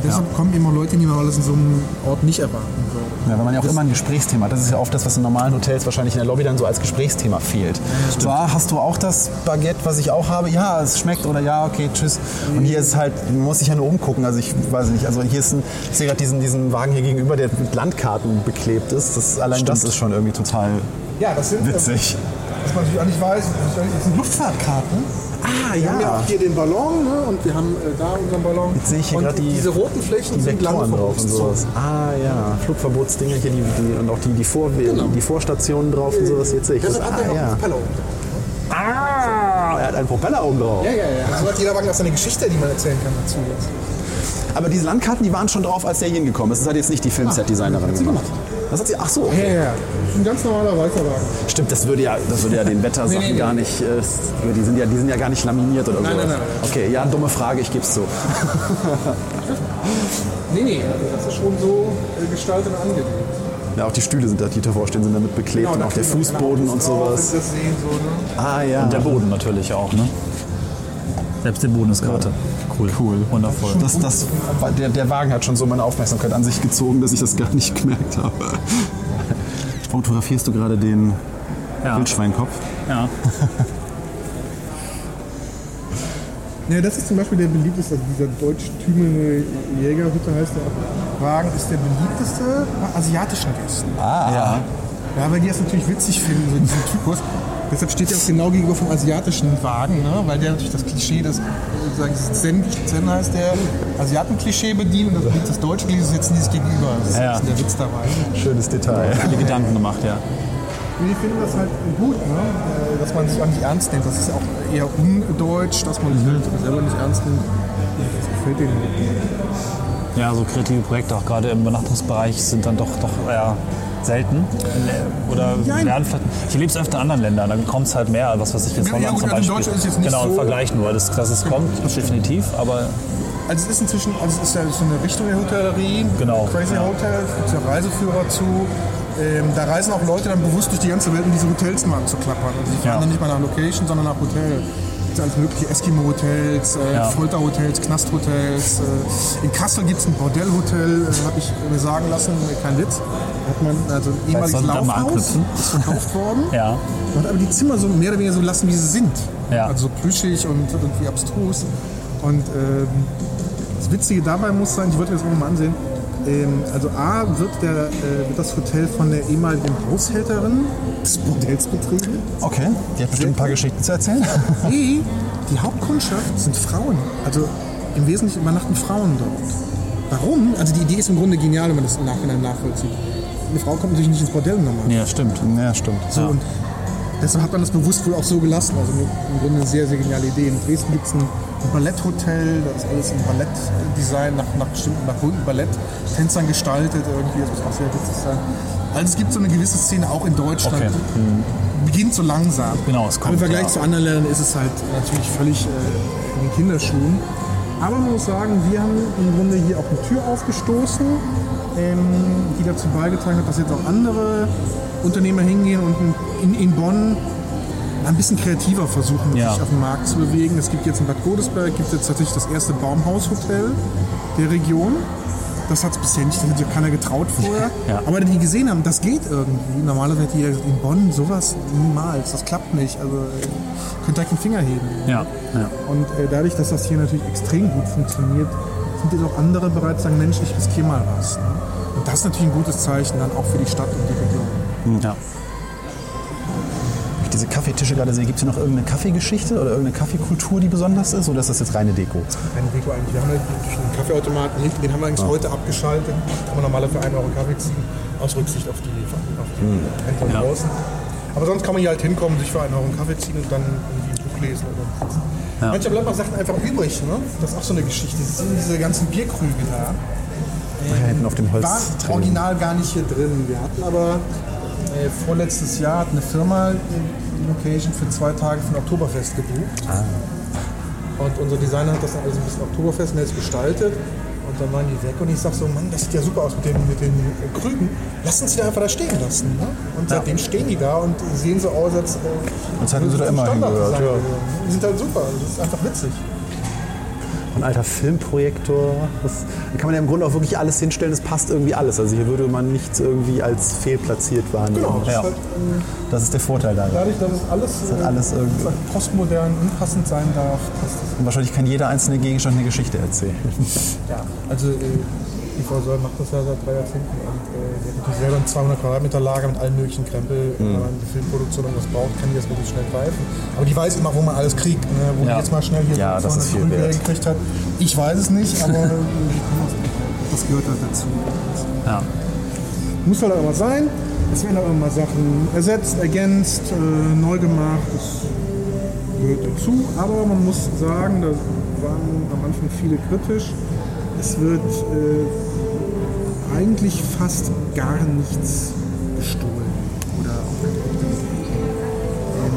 Deshalb kommen immer Leute, die man alles in so einem Ort nicht erwarten würde. Ja, weil man ja auch immer ein Gesprächsthema hat. Das ist ja oft das, was in normalen Hotels wahrscheinlich in der Lobby dann so als Gesprächsthema fehlt. Zwar hast du auch das Baguette, was ich auch habe. Ja, es schmeckt oder ja, okay, tschüss. Und hier ist halt, man muss sich ja nur umgucken. Also ich weiß nicht, also hier ist ein, ich sehe gerade diesen, diesen Wagen hier gegenüber, der mit Landkarten beklebt ist. Das, allein das ist schon irgendwie total Ja, das sind, witzig. Was man natürlich auch nicht weiß, das sind Luftfahrtkarten. Ah, Wir haben ja auch hier den Ballon ne? und wir haben äh, da unseren Ballon. Jetzt sehe ich hier und gerade die- diese roten Flächen Die sind Vektoren drauf und sowas. Ah ja, Flugverbotsdinger hier die, die, und auch die, die, Vor die Vorstationen drauf und sowas. Jetzt sehe ich das. Deshalb hat Ah er ja. einen Propeller. Ah, ja, hat einen Propeller oben drauf. Ja, ja, ja. So hat jeder Wagen auch seine Geschichte, die man erzählen kann dazu. Aber diese Landkarten, die waren schon drauf, als der hier hingekommen ist. Das hat jetzt nicht die Filmset-Designerin hat sie gemacht. Das hat sie, ach so, okay. Ja, ja, ja. Ein ganz normaler weißer Wagen. Stimmt, das würde ja, das würde ja den Wettersachen Nee, nee, nee. gar nicht, äh, die, sind ja, die sind ja gar nicht laminiert oder Nein, so. nein, nein, Okay, ja, dumme Frage, ich gebe es zu. Nee, nee, also das ist schon so äh, gestaltet und angelegt. Ja, auch die Stühle, sind da, die davor stehen, sind damit beklebt und da auch der man Fußboden und sowas. das sehen, so, ne? Ah ja. Und der Boden natürlich auch, ne? Selbst der Boden ist Karte. Cool. Cool. Wundervoll. Das, das, der, der Wagen hat schon so meine Aufmerksamkeit an sich gezogen, dass ich das gar nicht gemerkt habe. Fotografierst du gerade den Ja. Wildschweinkopf? ja. Ja, das ist zum Beispiel der beliebteste, also dieser deutsch-tümelnde Jägerhütte heißt der Wagen, ist der beliebteste bei asiatischen Gästen. Ah. Ja. Ja, weil die das natürlich witzig finden, so diesen Typus. Deshalb steht er auch genau gegenüber vom asiatischen Wagen, ne? weil der natürlich das Klischee, das sozusagen Zen, Zen heißt der Asiaten-Klischee bedient und das, das deutsche Klischee setzen die sich gegenüber. Das ist Ja, ja. ein bisschen der Witz dabei. Schönes Detail. Viele Gedanken gemacht, ja. Die finden das halt gut, ne? äh, dass man sich auch nicht ernst nimmt. Das ist auch eher undeutsch, dass man sich halt selber nicht ernst nimmt. Das gefällt denen nicht. Ja, so kreative Projekte, auch gerade im Übernachtungsbereich, sind dann doch, doch eher selten. Oder Nein. werden ich lebe es öfter in anderen Ländern, dann kommt es halt mehr, was weiß ich jetzt Holland ja, zum in Beispiel. Deutschland ist es jetzt nicht genau, so- Vergleich nur, dass, dass es kommt, definitiv, aber Also es ist inzwischen, also es ist ja so eine Richtung der Hotellerie. Genau. Crazy Ja. Hotel, gibt es ja Reiseführer zu. Ähm, da reisen auch Leute dann bewusst durch die ganze Welt, um diese Hotels mal abzuklappern. Also die fahren Ja. dann nicht mal nach Location, sondern nach Hotel. Es gibt alles mögliche Eskimo-Hotels, äh, Ja. Folterhotels, Knastrotels. Äh, in Kassel gibt es ein Bordellhotel, äh, habe ich mir sagen lassen, äh, kein Witz. Da hat man also ein ehemaliges Laufhaus, ist verkauft worden. ja. Man hat aber die Zimmer so mehr oder weniger so lassen, wie sie sind. Ja. Also so plüschig und irgendwie abstrus. Und ähm, das Witzige dabei muss sein, ich wollte mir das auch mal ansehen, ähm, also A wird, der, äh, wird das Hotel von der ehemaligen Haushälterin des Bordells betrieben. Okay, die hat bestimmt ein paar Geschichten zu erzählen. B, die Hauptkundschaft sind Frauen. Also im Wesentlichen übernachten Frauen dort. Warum? Also die Idee ist im Grunde genial, wenn man das im Nachhinein nachvollzieht. Eine Frau kommt natürlich nicht ins Bordell normal. ja, stimmt. Ja, stimmt. So, und deshalb hat man das bewusst wohl auch so gelassen. Also im Grunde eine sehr, sehr geniale Idee. In Dresden gibt es ein, Balletthotel, da ist alles im Ballettdesign nach, nach bestimmten, nach berühmten Balletttänzern gestaltet. Irgendwie, das muss auch sehr witzig sein. Also es gibt so eine gewisse Szene auch in Deutschland. Okay. Beginnt so langsam. Genau, es Aber kommt, Im Vergleich ja. zu anderen Ländern ist es halt natürlich völlig äh, in den Kinderschuhen. Aber man muss sagen, wir haben im Grunde hier auch eine Tür aufgestoßen, ähm, die dazu beigetragen hat, dass jetzt auch andere Unternehmer hingehen und in, in Bonn ein bisschen kreativer versuchen, Ja. sich auf den Markt zu bewegen. Es gibt jetzt in Bad Godesberg gibt es jetzt tatsächlich das erste Baumhaushotel der Region. Das hat es bisher nicht, das hat sich keiner getraut vorher. Ja. Aber die gesehen haben, das geht irgendwie. Normalerweise hätte jeder gesagt, in Bonn sowas niemals, das klappt nicht. Also könnt ihr keinen Finger heben. Ja, ja. Und äh, dadurch, dass das hier natürlich extrem gut funktioniert, sind jetzt auch andere bereit zu sagen, Mensch, ich riskiere mal was. Ne? Und das ist natürlich ein gutes Zeichen dann auch für die Stadt und die Region. Ja. Wenn ich diese Kaffeetische gerade sehe, gibt es hier noch irgendeine Kaffeegeschichte oder irgendeine Kaffeekultur, die besonders ist? Oder ist das jetzt reine Deko? Keine Deko eigentlich. Wir haben halt einen Kaffeeautomaten hinten, den haben wir eigentlich heute abgeschaltet. Kann man normalerweise für 1 Euro Kaffee ziehen, aus Rücksicht auf die, auf die Händler Ja. draußen. Aber sonst kann man hier halt hinkommen, sich für 1 Euro einen Kaffee ziehen und dann irgendwie ein Buch lesen. Oder Ja. Manche bleiben auch Sachen einfach übrig. Ne? Das ist auch so eine Geschichte. Das sind diese ganzen Bierkrüge da. Da hinten auf dem Holz. war original gar nicht hier drin. Wir hatten aber äh, vorletztes Jahr hat eine Firma die Location für zwei Tage für ein Oktoberfest gebucht. Und unser Designer hat das dann alles ein bisschen Oktoberfestmäßig gestaltet. Und dann waren die weg und ich sag so, Mann, das sieht ja super aus mit den, mit den Krügen. Lass uns die einfach da stehen lassen. Ne? Und seitdem stehen die da und sehen so aus, als, äh, Als hätten sie da immer hingehört, ja. Die sind halt super. Das ist einfach witzig. Ein alter Filmprojektor. Das, da kann man ja im Grunde auch wirklich alles hinstellen. Es passt irgendwie alles. Also hier würde man nichts irgendwie als fehlplatziert wahrnehmen. Genau. Das Ja. ist halt, ähm, Das ist der Vorteil daran. dadurch, dass es alles, hat äh, alles irgendwie- postmodern, unpassend sein darf, passt es. Und wahrscheinlich kann jeder einzelne Gegenstand eine Geschichte erzählen. Ja, also äh, die Frau Soll macht das ja seit drei Jahrzehnten hat natürlich selber ein 200 Quadratmeter Lager mit allen möglichen Krempel. Wenn man die Filmproduktion irgendwas braucht, kann die das wirklich schnell greifen. Aber die weiß immer, wo man alles kriegt. Ne? Wo Ja. die jetzt mal schnell hier Ja, das ist viel 200 Krüge wert. gekriegt hat. Ich weiß es nicht, aber das gehört halt dazu. ja. Muss halt aber sein. Es werden auch immer Sachen ersetzt, ergänzt, äh, neu gemacht. Das gehört dazu, aber man muss sagen, da waren am Anfang viele kritisch. Es wird äh, eigentlich fast gar nichts gestohlen oder aufgedeckt. Ähm,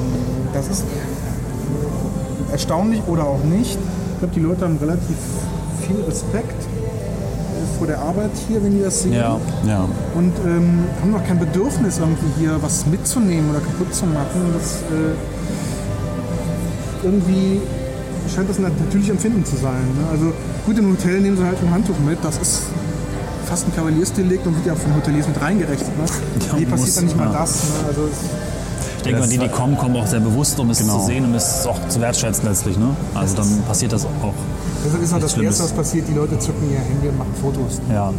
das ist erstaunlich oder auch nicht. Ich glaube, die Leute haben relativ viel Respekt vor der Arbeit hier, wenn die das sehen. Ja. Ja. Und ähm, haben noch kein Bedürfnis, irgendwie hier was mitzunehmen oder kaputt zu machen. Das, äh, irgendwie scheint das ein natürliches Empfinden zu sein. Ne? Also gut, im Hotel nehmen sie halt ein Handtuch mit. Das ist fast ein Kavaliersdelikt und wird ja von Hoteliers mit reingerechnet. Ne? Ja, Hier muss, passiert dann nicht mal ja. das. Ne? Also Ich denke mal, die, die kommen, kommen auch sehr bewusst, um es Genau. zu sehen, um es auch zu wertschätzen letztlich. Ne? Also dann passiert das auch. deshalb ist halt das Schlimmes. Erste, was passiert. Die Leute zücken ihr Handy und machen Fotos. Ne? Ja.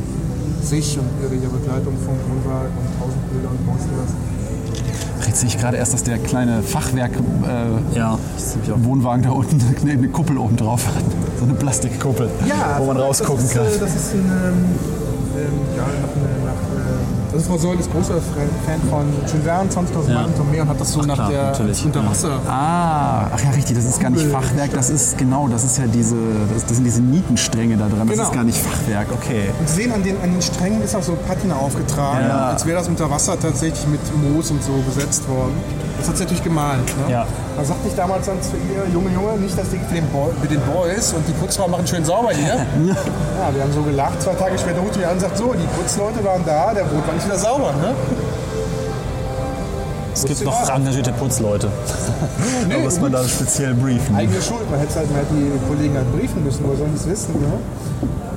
Sich und ihre, ihre Begleitung vom Wohnwagen und tausend Bilder und sonst was. Jetzt sehe ich gerade erst, dass der kleine Fachwerk-Wohnwagen Ja, da unten eine, Kuppel oben drauf hat. So eine Plastikkuppel, wo man rausgucken das ist, kann. äh, Das ist ein, ähm, ja, nach, nach, äh, also Frau Soll ist großer Fan von Jules Verne, 20.000 Ja. Meilen Meer und hat das so Ach nach klar, der natürlich. Unterwasser. Ah, ach ja, richtig, das ist gar nicht Kuppel. Fachwerk, das ist genau, das ist ja diese, das, das sind diese Nietenstränge da dran, das Genau. ist gar nicht Fachwerk, okay. Und Sie sehen, an den, an den Strängen ist auch so Patina aufgetragen, Ja. als wäre das unter Wasser tatsächlich mit Moos und so besetzt worden. Das hat sie natürlich gemalt. Ne? Ja. Da sagte ich damals dann zu ihr, Junge, Junge, nicht das Ding für den Boy, mit den Boys und die Putzfrauen machen schön sauber hier. ja, wir haben so gelacht. Zwei Tage später ruft mich an und sagt, so, die Putzleute waren da, der Boot war nicht wieder sauber. Ne? es gibt noch engagierte Putzleute. Da muss man dann speziell briefen. Eigene Schuld, man hätte halt, man hätte die Kollegen halt briefen müssen, woher sollen die es wissen. Ne?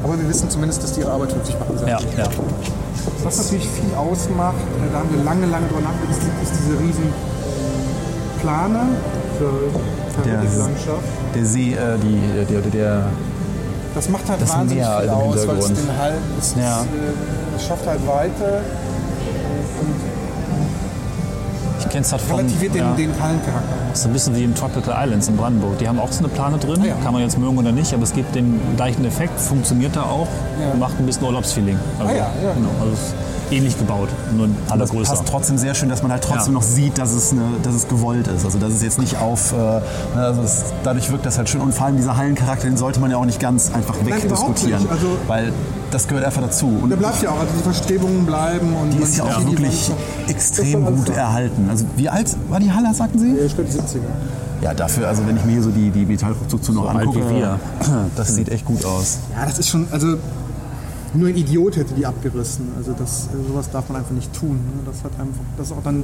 Aber wir wissen zumindest, dass die ihre Arbeit wirklich machen. Ja, ja. Was natürlich viel ausmacht, äh, da haben wir lange, lange drüber nachgedacht, ist, ist diese riesen Plane für Der- Landschaft. Der See, äh, die, der, der, Das macht halt Das wahnsinnig Meer viel im aus, weil es den halt, es, Ja. es, äh, schafft halt Weite Ich kenne es halt von. relativiert den, ja. den Hallencharakter. So ein bisschen wie in Tropical Islands in Brandenburg. Die haben auch so eine Plane drin, Ah, ja. kann man jetzt mögen oder nicht, aber es gibt den gleichen Effekt, funktioniert da auch Ja. macht ein bisschen Urlaubsfeeling. Also, Ah, ja, ja. Genau, also ist ähnlich gebaut, nur alle das größer. passt trotzdem sehr schön, dass man halt trotzdem Ja. noch sieht, dass es, eine, dass es gewollt ist. Also dass es jetzt nicht auf, äh, also es, dadurch wirkt das halt schön. Und vor allem dieser Hallencharakter, den sollte man ja auch nicht ganz einfach wegdiskutieren. Also- weil das gehört einfach dazu. Und Der bleibt ja auch, also die Verstrebungen bleiben und die ist ja auch wirklich extrem gut erhalten. Also wie alt war die Halle, sagten Sie? Ja, stimmt, 70er. Ja, dafür, also wenn ich mir hier so die, die Metallkonstruktion noch alt angucke, wie wir. das sieht echt gut aus. Ja, das ist schon, also nur ein Idiot hätte die abgerissen. Also das, äh, sowas darf man einfach nicht tun. Ne? Das, hat einfach, das ist auch dann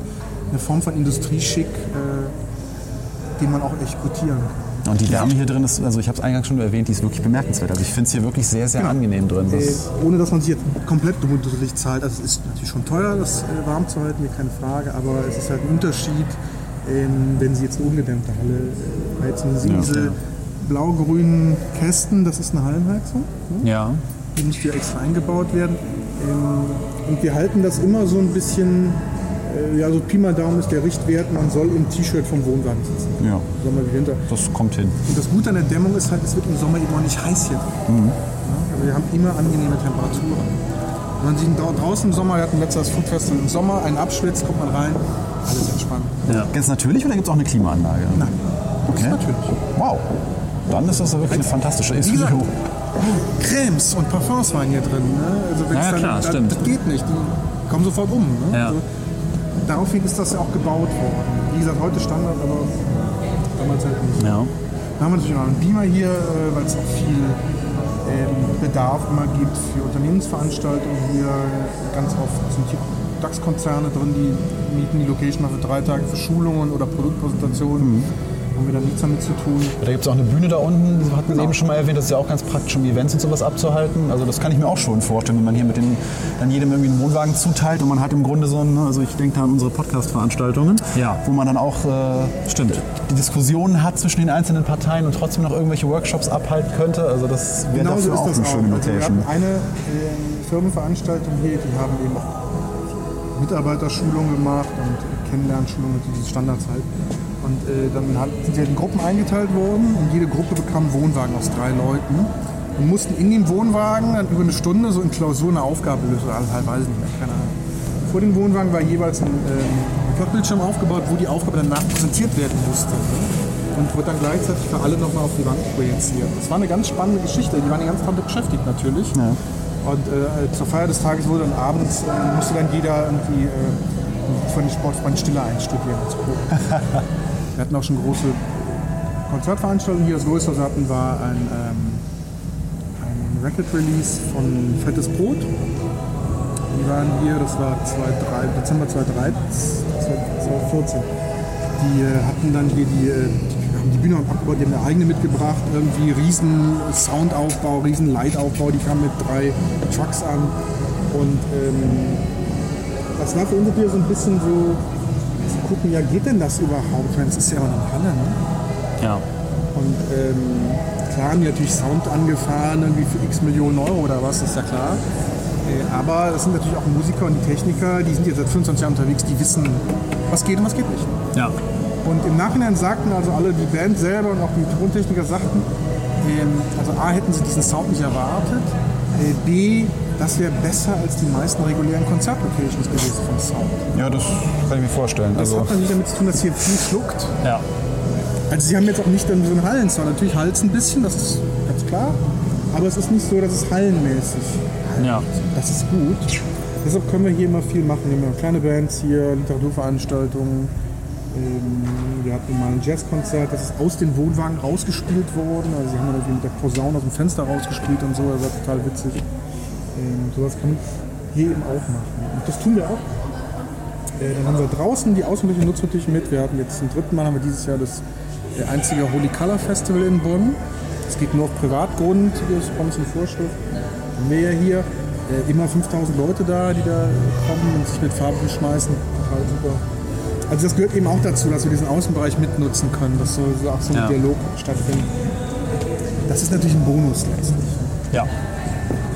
eine Form von Industrieschick, äh, den man auch echt gutieren kann. Und die Wärme hier drin ist, also ich habe es eingangs schon erwähnt, die ist wirklich bemerkenswert. Also ich finde es hier wirklich sehr, sehr angenehm drin. Äh, Das, ohne dass man sich jetzt komplett dusselig zahlt. Also es ist natürlich schon teuer, das äh, warm zu halten, hier keine Frage, aber es ist halt ein Unterschied, wenn Sie jetzt eine ungedämmte Halle äh, heizen. Sie Ja. diese blau-grünen Kästen, das ist eine Hallenheizung. Ne? Ja, die nicht wieder extra eingebaut werden. Ähm, und wir halten das immer so ein bisschen, äh, ja, so Pi mal Daumen ist der Richtwert, man soll im T-Shirt vom Wohnwagen sitzen. ja, Sommer wie Winter. das kommt hin. Und das Gute an der Dämmung ist halt, es wird im Sommer eben auch nicht heiß hier. Mhm. Ja, also wir haben immer angenehme Temperaturen. Wenn man sich dra- draußen im Sommer, wir hatten letztes Foodfestival im Sommer, einen abschwitzt, kommt man rein, alles entspannt. Ganz natürlich oder gibt es auch eine Klimaanlage? Nein, Okay. natürlich. Wow. Dann ist das ja wirklich eine fantastische Wie Cremes und Parfums waren hier drin. Ne? Also wenn's Ja, ja, klar, dann, stimmt. Das geht nicht, die kommen sofort um. Ne? Ja. Also, daraufhin ist das ja auch gebaut worden. Wie gesagt, heute Standard, aber damals halt nicht. ja. Dann haben wir natürlich noch einen Beamer hier, äh, weil es auch viel ähm, Bedarf immer gibt für Unternehmensveranstaltungen hier. Ganz oft sind hier DAX-Konzerne drin, die mieten die Location mal für drei Tage für Schulungen oder Produktpräsentationen. Haben wir da nichts damit zu tun. Da gibt es auch eine Bühne da unten, das hatten wir eben schon mal erwähnt, das ist ja auch ganz praktisch, um Events und sowas abzuhalten. Also das kann ich mir auch schon vorstellen, wenn man hier mit den, dann jedem irgendwie einen Wohnwagen zuteilt und man hat im Grunde so ein, also ich denke da an unsere Podcast-Veranstaltungen, Ja. wo man dann auch äh, Stimmt. die Diskussionen hat zwischen den einzelnen Parteien und trotzdem noch irgendwelche Workshops abhalten könnte. Also das wäre Genauso dafür ist auch das eine auch. schöne Also wir Location. hatten eine ähm, Firmenveranstaltung hier, die haben eben auch Mitarbeiterschulungen gemacht und Kennenlernschulungen, so diese Standards halt. Und äh, dann hat, sind sie in Gruppen eingeteilt worden und jede Gruppe bekam einen Wohnwagen aus drei Leuten und mussten in dem Wohnwagen dann über eine Stunde so in Klausur eine Aufgabe lösen, oder halb weiß ich nicht mehr, keine Ahnung. Vor dem Wohnwagen war jeweils ein ähm, aufgebaut, wo die Aufgabe danach präsentiert werden musste. Ne? und wird dann gleichzeitig für alle nochmal auf die Wand projiziert. Das war eine ganz spannende Geschichte. Die waren die ganze Zeit beschäftigt natürlich. Und äh, zur Feier des Tages wurde dann abends, äh, musste dann jeder irgendwie äh, von den Sportfreunden Stille einstudieren. Wir hatten auch schon große Konzertveranstaltungen hier. Das größte, was wir hatten, war ein, ähm, ein Record-Release von Fettes Brot. Die waren hier, das war 2003, Dezember 2013, 2014. Die äh, hatten dann hier die, äh, haben die Bühne abgebaut, die haben eine eigene mitgebracht, irgendwie riesen Soundaufbau, riesen Lightaufbau, die kamen mit drei Trucks an. Und ähm, das war für uns hier so ein bisschen so, gucken, ja geht denn das überhaupt? Meine, es ist ja auch eine Halle, ne? Ja. Und ähm, klar haben die natürlich Sound angefahren, irgendwie für x Millionen Euro oder was, ist ja klar. Äh, aber es sind natürlich auch Musiker und die Techniker, die sind jetzt seit 25 Jahren unterwegs, die wissen, was geht und was geht nicht. Ja. Und im Nachhinein sagten also alle, die Band selber und auch die Tontechniker sagten, ähm, also A, hätten sie diesen Sound nicht erwartet, äh, B, das wäre besser als die meisten regulären Konzertlocations gewesen vom Sound. Ja, das kann ich mir vorstellen. Das Also, hat natürlich damit zu tun, dass hier viel schluckt. Ja. Also sie haben jetzt auch nicht dann so einen Hallensound. Natürlich halt ein bisschen, das ist ganz klar. Aber es ist nicht so, dass es hallenmäßig Ja. Das ist gut. Deshalb können wir hier immer viel machen. Wir haben ja kleine Bands hier, Literaturveranstaltungen. Ähm, wir hatten mal ein Jazzkonzert, das ist aus den Wohnwagen rausgespielt worden. Also sie haben dann irgendwie mit der Posaune aus dem Fenster rausgespielt und so. Das war total witzig. Ähm, sowas kann man hier eben auch machen. Und das tun wir auch. Äh, dann haben wir draußen die Außenfläche nutzen natürlich mit. Wir hatten jetzt zum dritten Mal haben wir dieses Jahr das äh, einzige Holy Color Festival in Bonn. Es geht nur auf Privatgrund, das ist bei uns in Vorschrift. Haben ja hier äh, immer 5000 Leute da, die da kommen und sich mit Farben beschmeißen. Total super. Also das gehört eben auch dazu, dass wir diesen Außenbereich mitnutzen können, dass so, so auch so ein Ja. Dialog stattfindet. Das ist natürlich ein Bonus letztlich. Ja.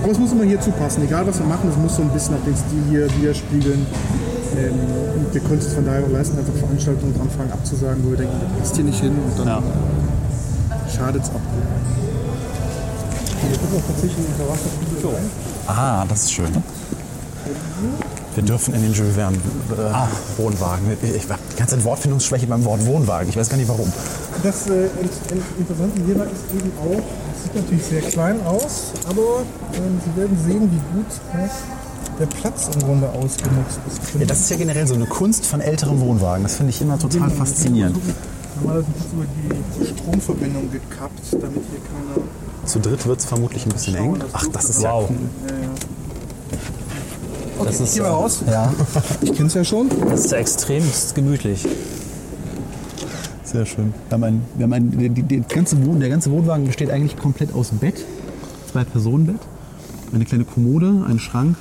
Aber es muss immer hierzu passen. Egal was wir machen, es muss so ein bisschen auch den Stil hier widerspiegeln. Ähm, und wir können es uns von daher auch leisten, einfach Veranstaltungen anfangen abzusagen, wo wir denken, das passt hier nicht hin und dann Ja. schadet es ab. Hier gucken wir tatsächlich in den Unterwasserspiegel rein. ah, das ist schön. Wir dürfen in den Jules Verne äh, Wohnwagen. Ich habe die ganze Zeit Wortfindungsschwäche beim Wort Wohnwagen. Ich weiß gar nicht warum. Das äh, int- int- Interessante hierbei ist eben auch, sieht natürlich sehr klein aus, aber ähm, Sie werden sehen, wie gut äh, der Platz im Grunde ausgenutzt ist. Ja, das ist ja generell so eine Kunst von älteren Wohnwagen. Das finde ich immer total faszinierend. Normalerweise wird über die Stromverbindung gekappt, damit hier keiner Zu dritt wird es vermutlich ein bisschen eng. Ach, das ist ja Wow. cool. Okay, Das ist, gehen wir äh, raus. Ja. Ich kenne es ja schon. Das ist ja extremst gemütlich. Sehr schön. Wir haben ein, wir haben ein, die, die, ganze Wohn, der ganze Wohnwagen besteht eigentlich komplett aus Bett, zwei Personenbett, eine kleine Kommode, ein Schrank,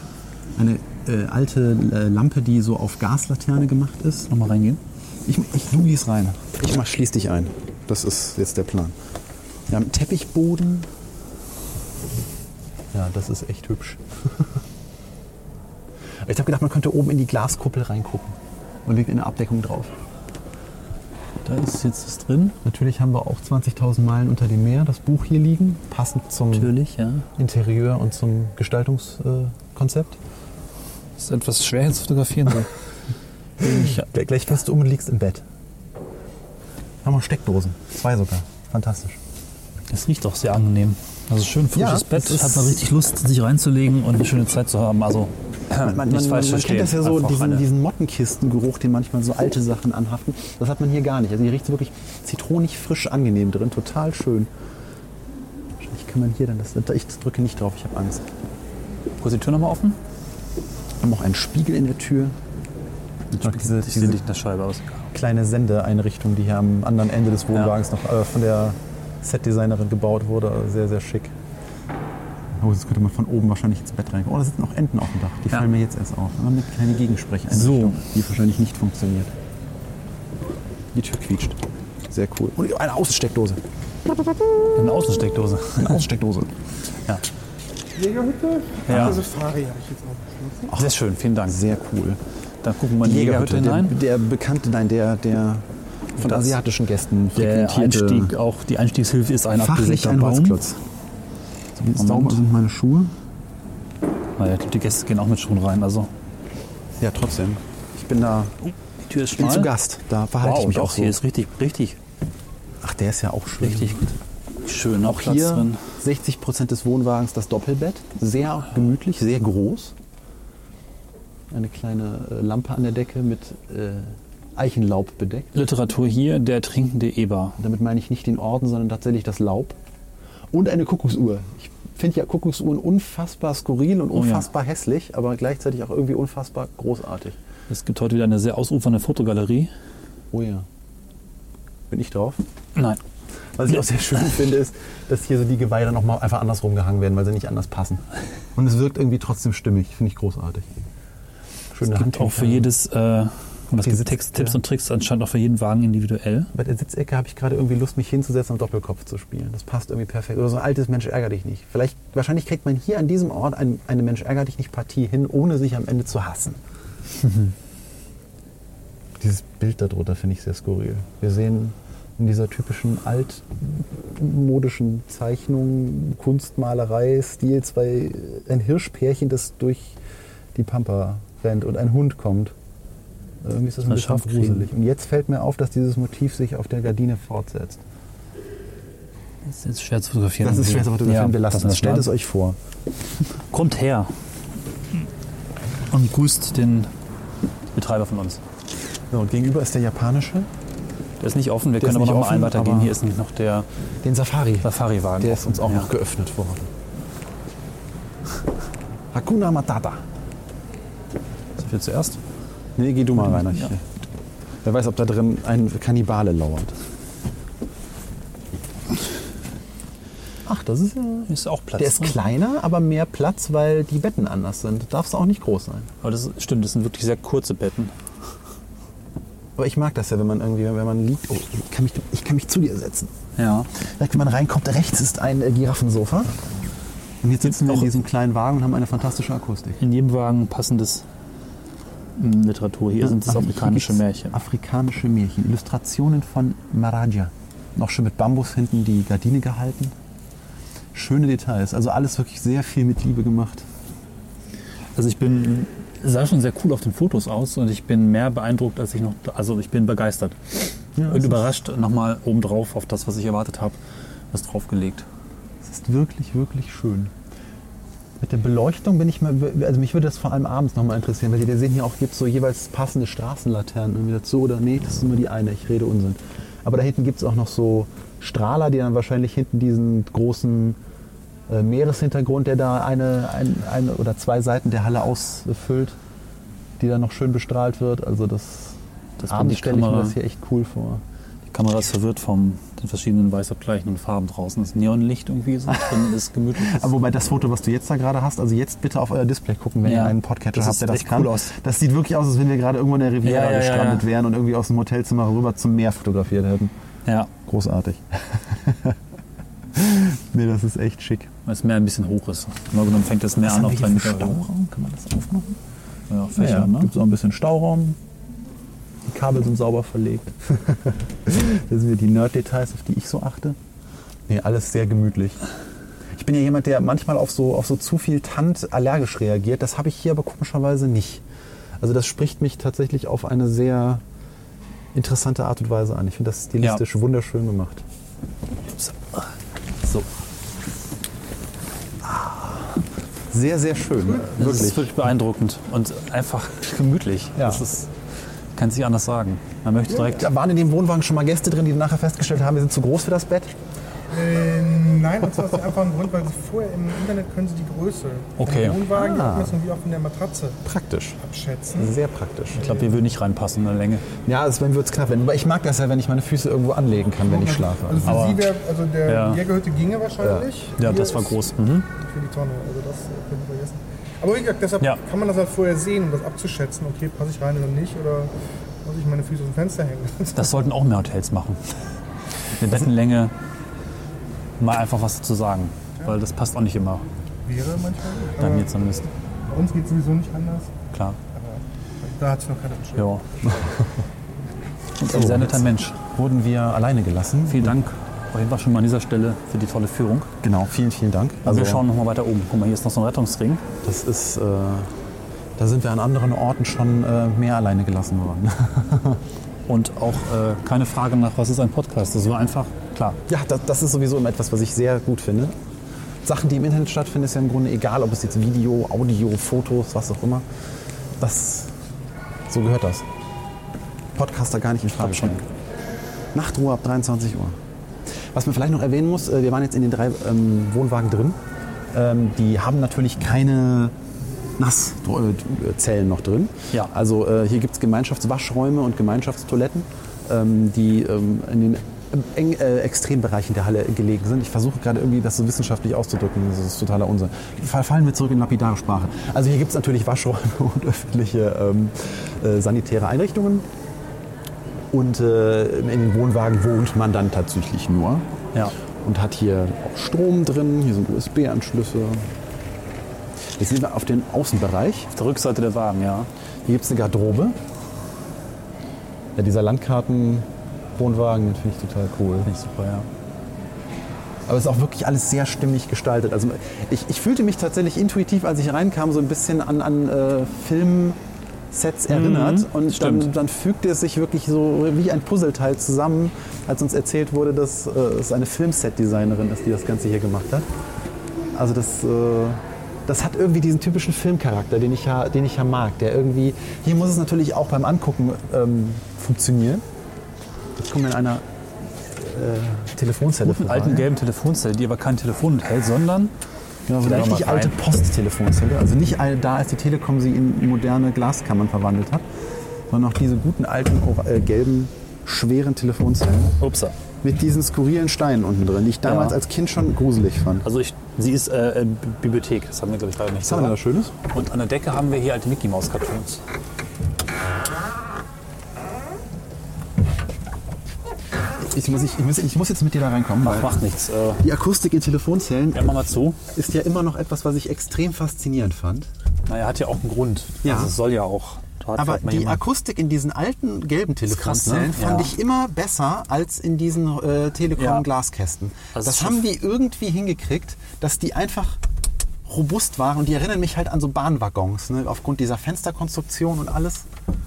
eine äh, alte äh, Lampe, die so auf Gaslaterne gemacht ist. Nochmal reingehen. Ich, ich du gehst rein. Ich mach, schließ dich ein. Das ist jetzt der Plan. Wir haben einen Teppichboden. Ja, das ist echt hübsch. ich habe gedacht, man könnte oben in die Glaskuppel reingucken und liegt eine Abdeckung drauf. Da ist jetzt das drin. Natürlich haben wir auch 20.000 Meilen unter dem Meer, das Buch hier liegen, passend zum Natürlich, ja. Interieur und zum Gestaltungskonzept. Das ist etwas schwer hier zu fotografieren. So. Ich, Gleich, gleich fährst du um und liegst im Bett. Haben wir Steckdosen, zwei sogar. Fantastisch. das riecht auch sehr angenehm. Also schön frisches Ja, Bett. Hat man richtig Lust, sich reinzulegen und eine schöne Zeit zu haben. Also Man, man, man, man kennt das ja so, diesen, diesen Mottenkistengeruch, den manchmal so alte Sachen anhaften. Das hat man hier gar nicht. Also hier riecht es wirklich zitronig frisch angenehm drin, total schön. Wahrscheinlich kann man hier dann, das, ich drücke nicht drauf, ich habe Angst. Kurz die Tür nochmal offen. Wir haben auch einen Spiegel in der Tür. Diese, Ich sehe diese der Scheibe aus. kleine Sendeeinrichtung, die hier am anderen Ende des Wohnwagens noch äh, von der Setdesignerin gebaut wurde. Sehr, sehr schick. Oh, jetzt könnte man von oben wahrscheinlich ins Bett rein. Oh, da sitzen auch Enten auf dem Dach. Die Ja. fallen mir jetzt erst auf. Wir haben eine kleine Gegensprecheinrichtung, die wahrscheinlich nicht funktioniert. Die Tür quietscht. Sehr cool. Und eine Außensteckdose. Eine Außensteckdose. Eine Außensteckdose. Ja. Jägerhütte? Ja. Ach, Safari habe ich jetzt auch beschlossen. Sehr schön, vielen Dank. Sehr cool. Dann gucken wir in die Jägerhütte der, hinein. der bekannte, nein, der, der von Das- asiatischen Gästen Der frequentierte, Einstieg, auch die Einstiegshilfe ist ein abgesägter ein Moment. sauber sind meine Schuhe? Naja, ich glaub, die Gäste gehen auch mit Schuhen rein. Also Ja, trotzdem. Ich bin da die Tür ist ich bin schmal. zu Gast. Da verhalte Wow, ich mich doch, auch so. hier ist richtig, richtig. Ach, der ist ja auch schön. Richtig schön. Auch Platz hier drin. 60 Prozent des Wohnwagens das Doppelbett. Sehr gemütlich, sehr groß. Eine kleine äh, Lampe an der Decke mit äh, Eichenlaub bedeckt. Literatur hier, der trinkende Eber. Damit meine ich nicht den Orden, sondern tatsächlich das Laub. Und eine Kuckucksuhr. Ich finde ja Kuckucksuhren unfassbar skurril und Oh ja. unfassbar hässlich, aber gleichzeitig auch irgendwie unfassbar großartig. Es gibt heute wieder eine sehr ausufernde Fotogalerie. Oh ja. Bin ich drauf? Nein. Was ich auch sehr schön finde, ist, dass hier so die Geweihe nochmal einfach andersrum gehangen werden, weil sie nicht anders passen. Und es wirkt irgendwie trotzdem stimmig. Finde ich großartig. Schöne Es gibt auch für jedes, äh, und es Die gibt Sitz- Text, Tipps ja. und Tricks anscheinend auch für jeden Wagen individuell. Bei der Sitzecke habe ich gerade irgendwie Lust, mich hinzusetzen und Doppelkopf zu spielen. Das passt irgendwie perfekt. Oder so ein altes Mensch ärger dich nicht. Vielleicht, wahrscheinlich kriegt man hier an diesem Ort ein, eine Mensch ärger dich nicht Partie hin, ohne sich am Ende zu hassen. Dieses Bild darunter finde ich sehr skurril. Wir sehen in dieser typischen altmodischen Zeichnung, Kunstmalerei, Stil zwei, ein Hirschpärchen, das durch die Pampa rennt und ein Hund kommt. Irgendwie ist das ein Mal bisschen kriegen. gruselig. Und jetzt fällt mir auf, dass dieses Motiv sich auf der Gardine fortsetzt. Das ist schwer zu fotografieren. Das ist schwer zu fotografieren. Ja, Wir lassen das. Stellt es euch vor. Kommt her und grüßt den Betreiber von uns. So, gegenüber ist der japanische, Der ist nicht offen, wir Der können aber noch mal einen offen, weitergehen. Hier ist nämlich noch der den Safari. Safari-Wagen. Der ist uns auch Ja. noch geöffnet worden. Hakuna Matata. So viel zuerst. Nee, geh du mal rein. Ja. Wer weiß, ob da drin ein Kannibale lauert. Ach, das ist ja. Ist auch Platz. Der ist drin. kleiner, aber mehr Platz, weil die Betten anders sind. Darf es auch nicht groß sein. Aber das ist, stimmt, das sind wirklich sehr kurze Betten. Aber ich mag das ja, wenn man irgendwie, wenn man liegt. Oh, ich kann mich, ich kann mich zu dir setzen. Ja. Direkt, wenn man reinkommt, rechts ist ein äh, Giraffensofa. Und jetzt sitzen wir in diesem kleinen Wagen und haben eine fantastische Akustik. In jedem Wagen passendes Literatur. Hier sind es afrikanische Märchen. Afrikanische Märchen. Illustrationen von Maraja. Noch schön mit Bambus hinten die Gardine gehalten. Schöne Details. Also alles wirklich sehr viel mit Liebe gemacht. Also ich bin sah schon sehr cool auf den Fotos aus und ich bin mehr beeindruckt, als ich noch. Also ich bin begeistert Ja, und überrascht nochmal obendrauf auf das, was ich erwartet habe, was draufgelegt. Es ist wirklich, wirklich schön. Mit der Beleuchtung bin ich mal, also mich würde das vor allem abends nochmal interessieren, weil ihr sehen hier auch gibt so jeweils passende Straßenlaternen irgendwie dazu oder nee, das ist nur die eine, ich rede Unsinn. Aber da hinten gibt es auch noch so Strahler, die dann wahrscheinlich hinten diesen großen äh, Meereshintergrund, der da eine, ein, eine oder zwei Seiten der Halle ausfüllt, die dann noch schön bestrahlt wird. Also das, Das abends stelle ich mir das hier echt cool vor. Die Kamera ist verwirrt von den verschiedenen weißabgleichenden Farben draußen. Das Neonlicht irgendwie so drin ist gemütlich. Aber wobei das Foto, was du jetzt da gerade hast, also jetzt bitte auf euer Display gucken, wenn Ja. ihr einen Podcatcher Das habt, der das kann. cool aus. Das sieht wirklich aus, als wenn wir gerade irgendwo in der Riviera Ja, gestrandet ja. wären und irgendwie aus dem Hotelzimmer rüber zum Meer fotografiert hätten. Ja, Großartig. nee, das ist echt schick. weil das Meer ein bisschen hoch ist. Genau genommen fängt das Meer an auf drei Meter. Höhe. Kann man das aufmachen? Ja, Fächer, ja, ne? Gibt es auch ein bisschen Stauraum. Die Kabel sind sauber verlegt. das sind die Nerd-Details, auf die ich so achte. Nee, alles sehr gemütlich. Ich bin ja jemand, der manchmal auf so, auf so zu viel Tant allergisch reagiert. Das habe ich hier aber komischerweise nicht. Also das spricht mich tatsächlich auf eine sehr interessante Art und Weise an. Ich finde das stilistisch wunderschön gemacht. So. Ah. Sehr, sehr schön. Das Wirklich. ist wirklich beeindruckend und einfach gemütlich. Ja. Das ist, kann sich anders sagen. Man möchte direkt. Da waren in dem Wohnwagen schon mal Gäste drin, die nachher festgestellt haben, wir sind zu groß für das Bett. Äh, nein, und zwar aus dem einfachen Grund, weil sie vorher im Internet können sie die Größe Okay. vom Wohnwagen Ah. abmessen wie auch von der Matratze Praktisch. abschätzen. Sehr praktisch. Ich glaube, wir würden nicht reinpassen in der Länge. Ja, es wird es knapp werden. Aber ich mag das ja, wenn ich meine Füße irgendwo anlegen kann, wenn ich schlafe. Also für Aber- sie wäre, also der Ja. Jägerhütte ginge wahrscheinlich. Ja, Hier das war ist groß. Mhm. Für die Tonne, also das äh, können wir vergessen. Aber wie gesagt, deshalb Ja. kann man das halt vorher sehen, um das abzuschätzen. Okay, passe ich rein oder nicht? Oder muss ich meine Füße aus dem Fenster hängen? Das sollten auch mehr Hotels machen. Eine Bettenlänge mal einfach was dazu sagen. Weil das passt auch nicht immer. Wäre manchmal. Bei aber mir zumindest. bei uns geht es sowieso nicht anders. Klar. Da hat sich noch keiner beschwert. Ja. Und ein sehr netter Mensch. Wurden wir alleine gelassen. Vielen Dank auf jeden Fall schon mal an dieser Stelle für die tolle Führung. Genau, vielen, vielen Dank. Also wir schauen noch mal weiter oben. Guck mal, hier ist noch so ein Rettungsring. das ist, äh, da sind wir an anderen Orten schon äh, mehr alleine gelassen worden. Und auch äh, keine Frage nach, was ist ein Podcast. Das war einfach klar. Ja, das, das ist sowieso immer etwas, was ich sehr gut finde. Sachen, die im Internet stattfinden, ist ja im Grunde egal, ob es jetzt Video, Audio, Fotos, was auch immer. Das, so gehört das. Podcaster gar nicht in Frage stellen. Nachtruhe ab 23 Uhr. Was man vielleicht noch erwähnen muss, äh, wir waren jetzt in den drei ähm, Wohnwagen drin. Ähm, die haben natürlich keine Nasszellen noch drin. Ja. Also äh, hier gibt es Gemeinschaftswaschräume und Gemeinschaftstoiletten, ähm, die ähm, in den eng, äh, Extrembereichen der Halle gelegen sind. Ich versuche gerade irgendwie das so wissenschaftlich auszudrücken. Das ist totaler Unsinn. Fall- Fallen wir zurück in lapidare Sprache. Also hier gibt es natürlich Waschräume und öffentliche ähm, äh, sanitäre Einrichtungen. Und äh, in den Wohnwagen wohnt man dann tatsächlich nur. Ja. Und hat hier auch Strom drin, hier sind USB-Anschlüsse. Jetzt sind wir auf den Außenbereich. Auf der Rückseite der Wagen, ja. Hier gibt es eine Garderobe. Ja, dieser Landkarten-Wohnwagen, den finde ich total cool. Finde ich super, ja. Aber es ist auch wirklich alles sehr stimmig gestaltet. Also ich, ich fühlte mich tatsächlich intuitiv, als ich reinkam, so ein bisschen an, an äh, Filmsets erinnert. Und dann, dann fügte es sich wirklich so wie ein Puzzleteil zusammen, als uns erzählt wurde, dass äh, es eine Filmset-Designerin ist, die das Ganze hier gemacht hat. Also das, äh, das hat irgendwie diesen typischen Filmcharakter, den ich, ja, den ich ja mag. Der irgendwie, hier muss es natürlich auch beim Angucken ähm, funktionieren. Jetzt kommen wir in einer äh, Telefonzelle Mit vorbei. alten gelben Telefonzelle, die aber kein Telefon enthält, sondern Ja, so eine richtig alte Posttelefonzelle. Also nicht all- da, als die Telekom sie in moderne Glaskammern verwandelt hat, sondern auch diese guten alten äh, gelben, schweren Telefonzellen upsa. mit diesen skurrilen Steinen unten drin, die ich damals Ja. als Kind schon gruselig fand. Also ich, sie ist äh, äh, Bibliothek, das haben wir glaube ich leider nicht Was haben wir da. Schönes? Und an der Decke haben wir hier alte Mickey Maus Cartoons. Ich muss, ich, ich, muss, ich muss jetzt mit dir da reinkommen. Mach, macht nichts. Äh, Die Akustik in Telefonzellen ja, mal zu. ist ja immer noch etwas, was ich extrem faszinierend fand. Naja, hat ja auch einen Grund. Ja. Also es soll ja auch. Aber die jemand- Akustik in diesen alten gelben krass, Telefonzellen ne? fand Ja. ich immer besser als in diesen äh, Ja. Telekom-Glaskästen. Das Das, ist haben die irgendwie hingekriegt, dass die einfach robust waren und die erinnern mich halt an so Bahnwaggons, ne? aufgrund dieser Fensterkonstruktion und alles.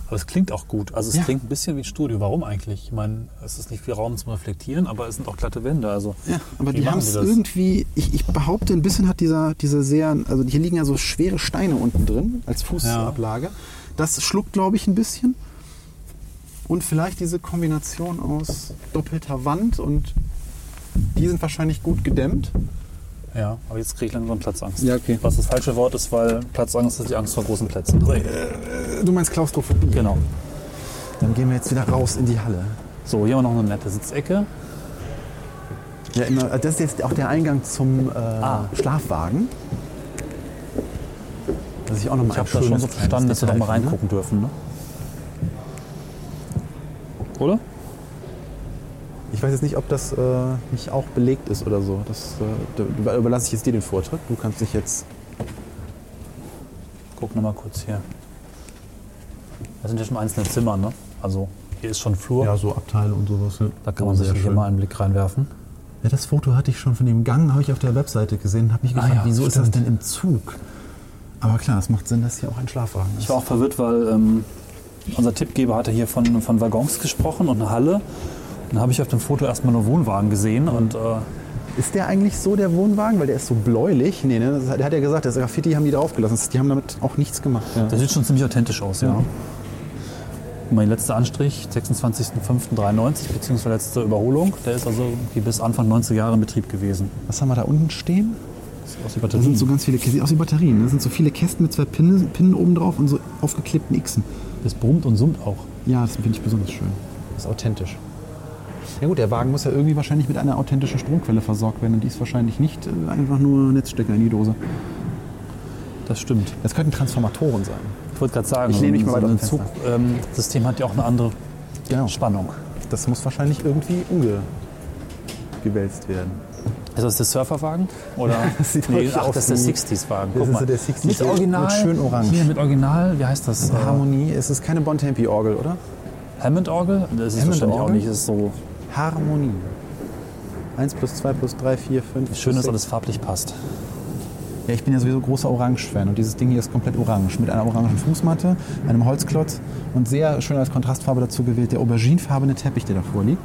Aber es klingt auch gut. Also es Ja. klingt ein bisschen wie ein Studio. Warum eigentlich? Ich meine, es ist nicht viel Raum zum Reflektieren, aber es sind auch glatte Wände. Also Ja, aber die haben es irgendwie, ich, ich behaupte, ein bisschen hat dieser, dieser sehr, also hier liegen ja so schwere Steine unten drin als Fußablage. Das schluckt, glaube ich, ein bisschen. Und vielleicht diese Kombination aus doppelter Wand und die sind wahrscheinlich gut gedämmt. Ja, aber jetzt kriege ich langsam Platzangst. Ja, okay. Was das falsche Wort ist, weil Platzangst ist die Angst vor großen Plätzen. Du meinst Klaustrophobie? Genau. Dann gehen wir jetzt wieder raus in die Halle. So, hier haben wir noch eine nette Sitzecke. Ja, immer, das ist jetzt auch der Eingang zum äh, Schlafwagen. Was ich auch noch mal Ich habe das schon so verstanden, dass wir da mal reingucken dürfen. Ne? Oder? Ich weiß jetzt nicht, ob das äh, nicht auch belegt ist oder so. Das äh, da überlasse ich jetzt dir den Vortritt. Du kannst dich jetzt. Guck noch mal kurz hier. Das sind ja schon einzelne Zimmer, ne? Also hier ist schon Flur. Ja, so Abteile und sowas. Ja. Da kann man Oh, sich sehr hier schön. mal einen Blick reinwerfen. Ja, das Foto hatte ich schon von dem Gang, habe ich auf der Webseite gesehen. Habe mich gefragt, ja, wieso ist das stimmt. denn im Zug? Aber klar, es macht Sinn, dass hier auch ein Schlafwagen ist. Ich war auch verwirrt, weil ähm, unser Tippgeber hatte hier von, von Waggons gesprochen und eine Halle. Dann habe ich auf dem Foto erstmal nur Wohnwagen gesehen und äh, Ist der eigentlich so, der Wohnwagen? Weil der ist so bläulich. Nee, ne? das Der hat ja gesagt, das Graffiti haben die draufgelassen. Das- Die haben damit auch nichts gemacht. Ja. der sieht schon ziemlich authentisch aus, ja. Ja. Mein letzter Anstrich, 26.05.93, beziehungsweise letzte Überholung. Der ist also irgendwie bis Anfang 90er Jahre in Betrieb gewesen. Was haben wir da unten stehen? Sieht aus wie Da Batterien. sind so ganz viele Kästen, aus wie Batterien. ne? Da sind so viele Kästen mit zwei Pinnen, Pinnen oben drauf und so aufgeklebten Xen. Das brummt und summt auch. Ja, das finde ich besonders schön. Das ist authentisch. Ja gut, der Wagen muss ja irgendwie wahrscheinlich mit einer authentischen Stromquelle versorgt werden und die ist wahrscheinlich nicht äh, einfach nur Netzstecker in die Dose. Das stimmt. Das könnten Transformatoren sein. Ich wollte gerade sagen, Ich lehne mich mal so ein. Zugsystem hat ja auch eine andere Genau. Spannung. Das muss wahrscheinlich irgendwie umgewälzt werden. Ist das der Surferwagen? Oder? das sieht nee, ach, das ist der wie- 60s-Wagen. Das Guck ist der 60s Mit mit Original. schön orange. Hier mit Original. Wie heißt das? Äh, Harmonie, es ist keine Bontempi-Orgel, oder? Hammond-Orgel? Das ist Hammond-Orgel? wahrscheinlich auch nicht. Das ist so Harmonie. 1 plus 2 plus 3, 4, 5. schön, dass alles farblich passt. Ja, ich bin ja sowieso großer Orange-Fan und dieses Ding hier ist komplett orange. Mit einer orangen Fußmatte, einem Holzklotz und sehr schön als Kontrastfarbe dazu gewählt der auberginefarbene Teppich, der davor liegt.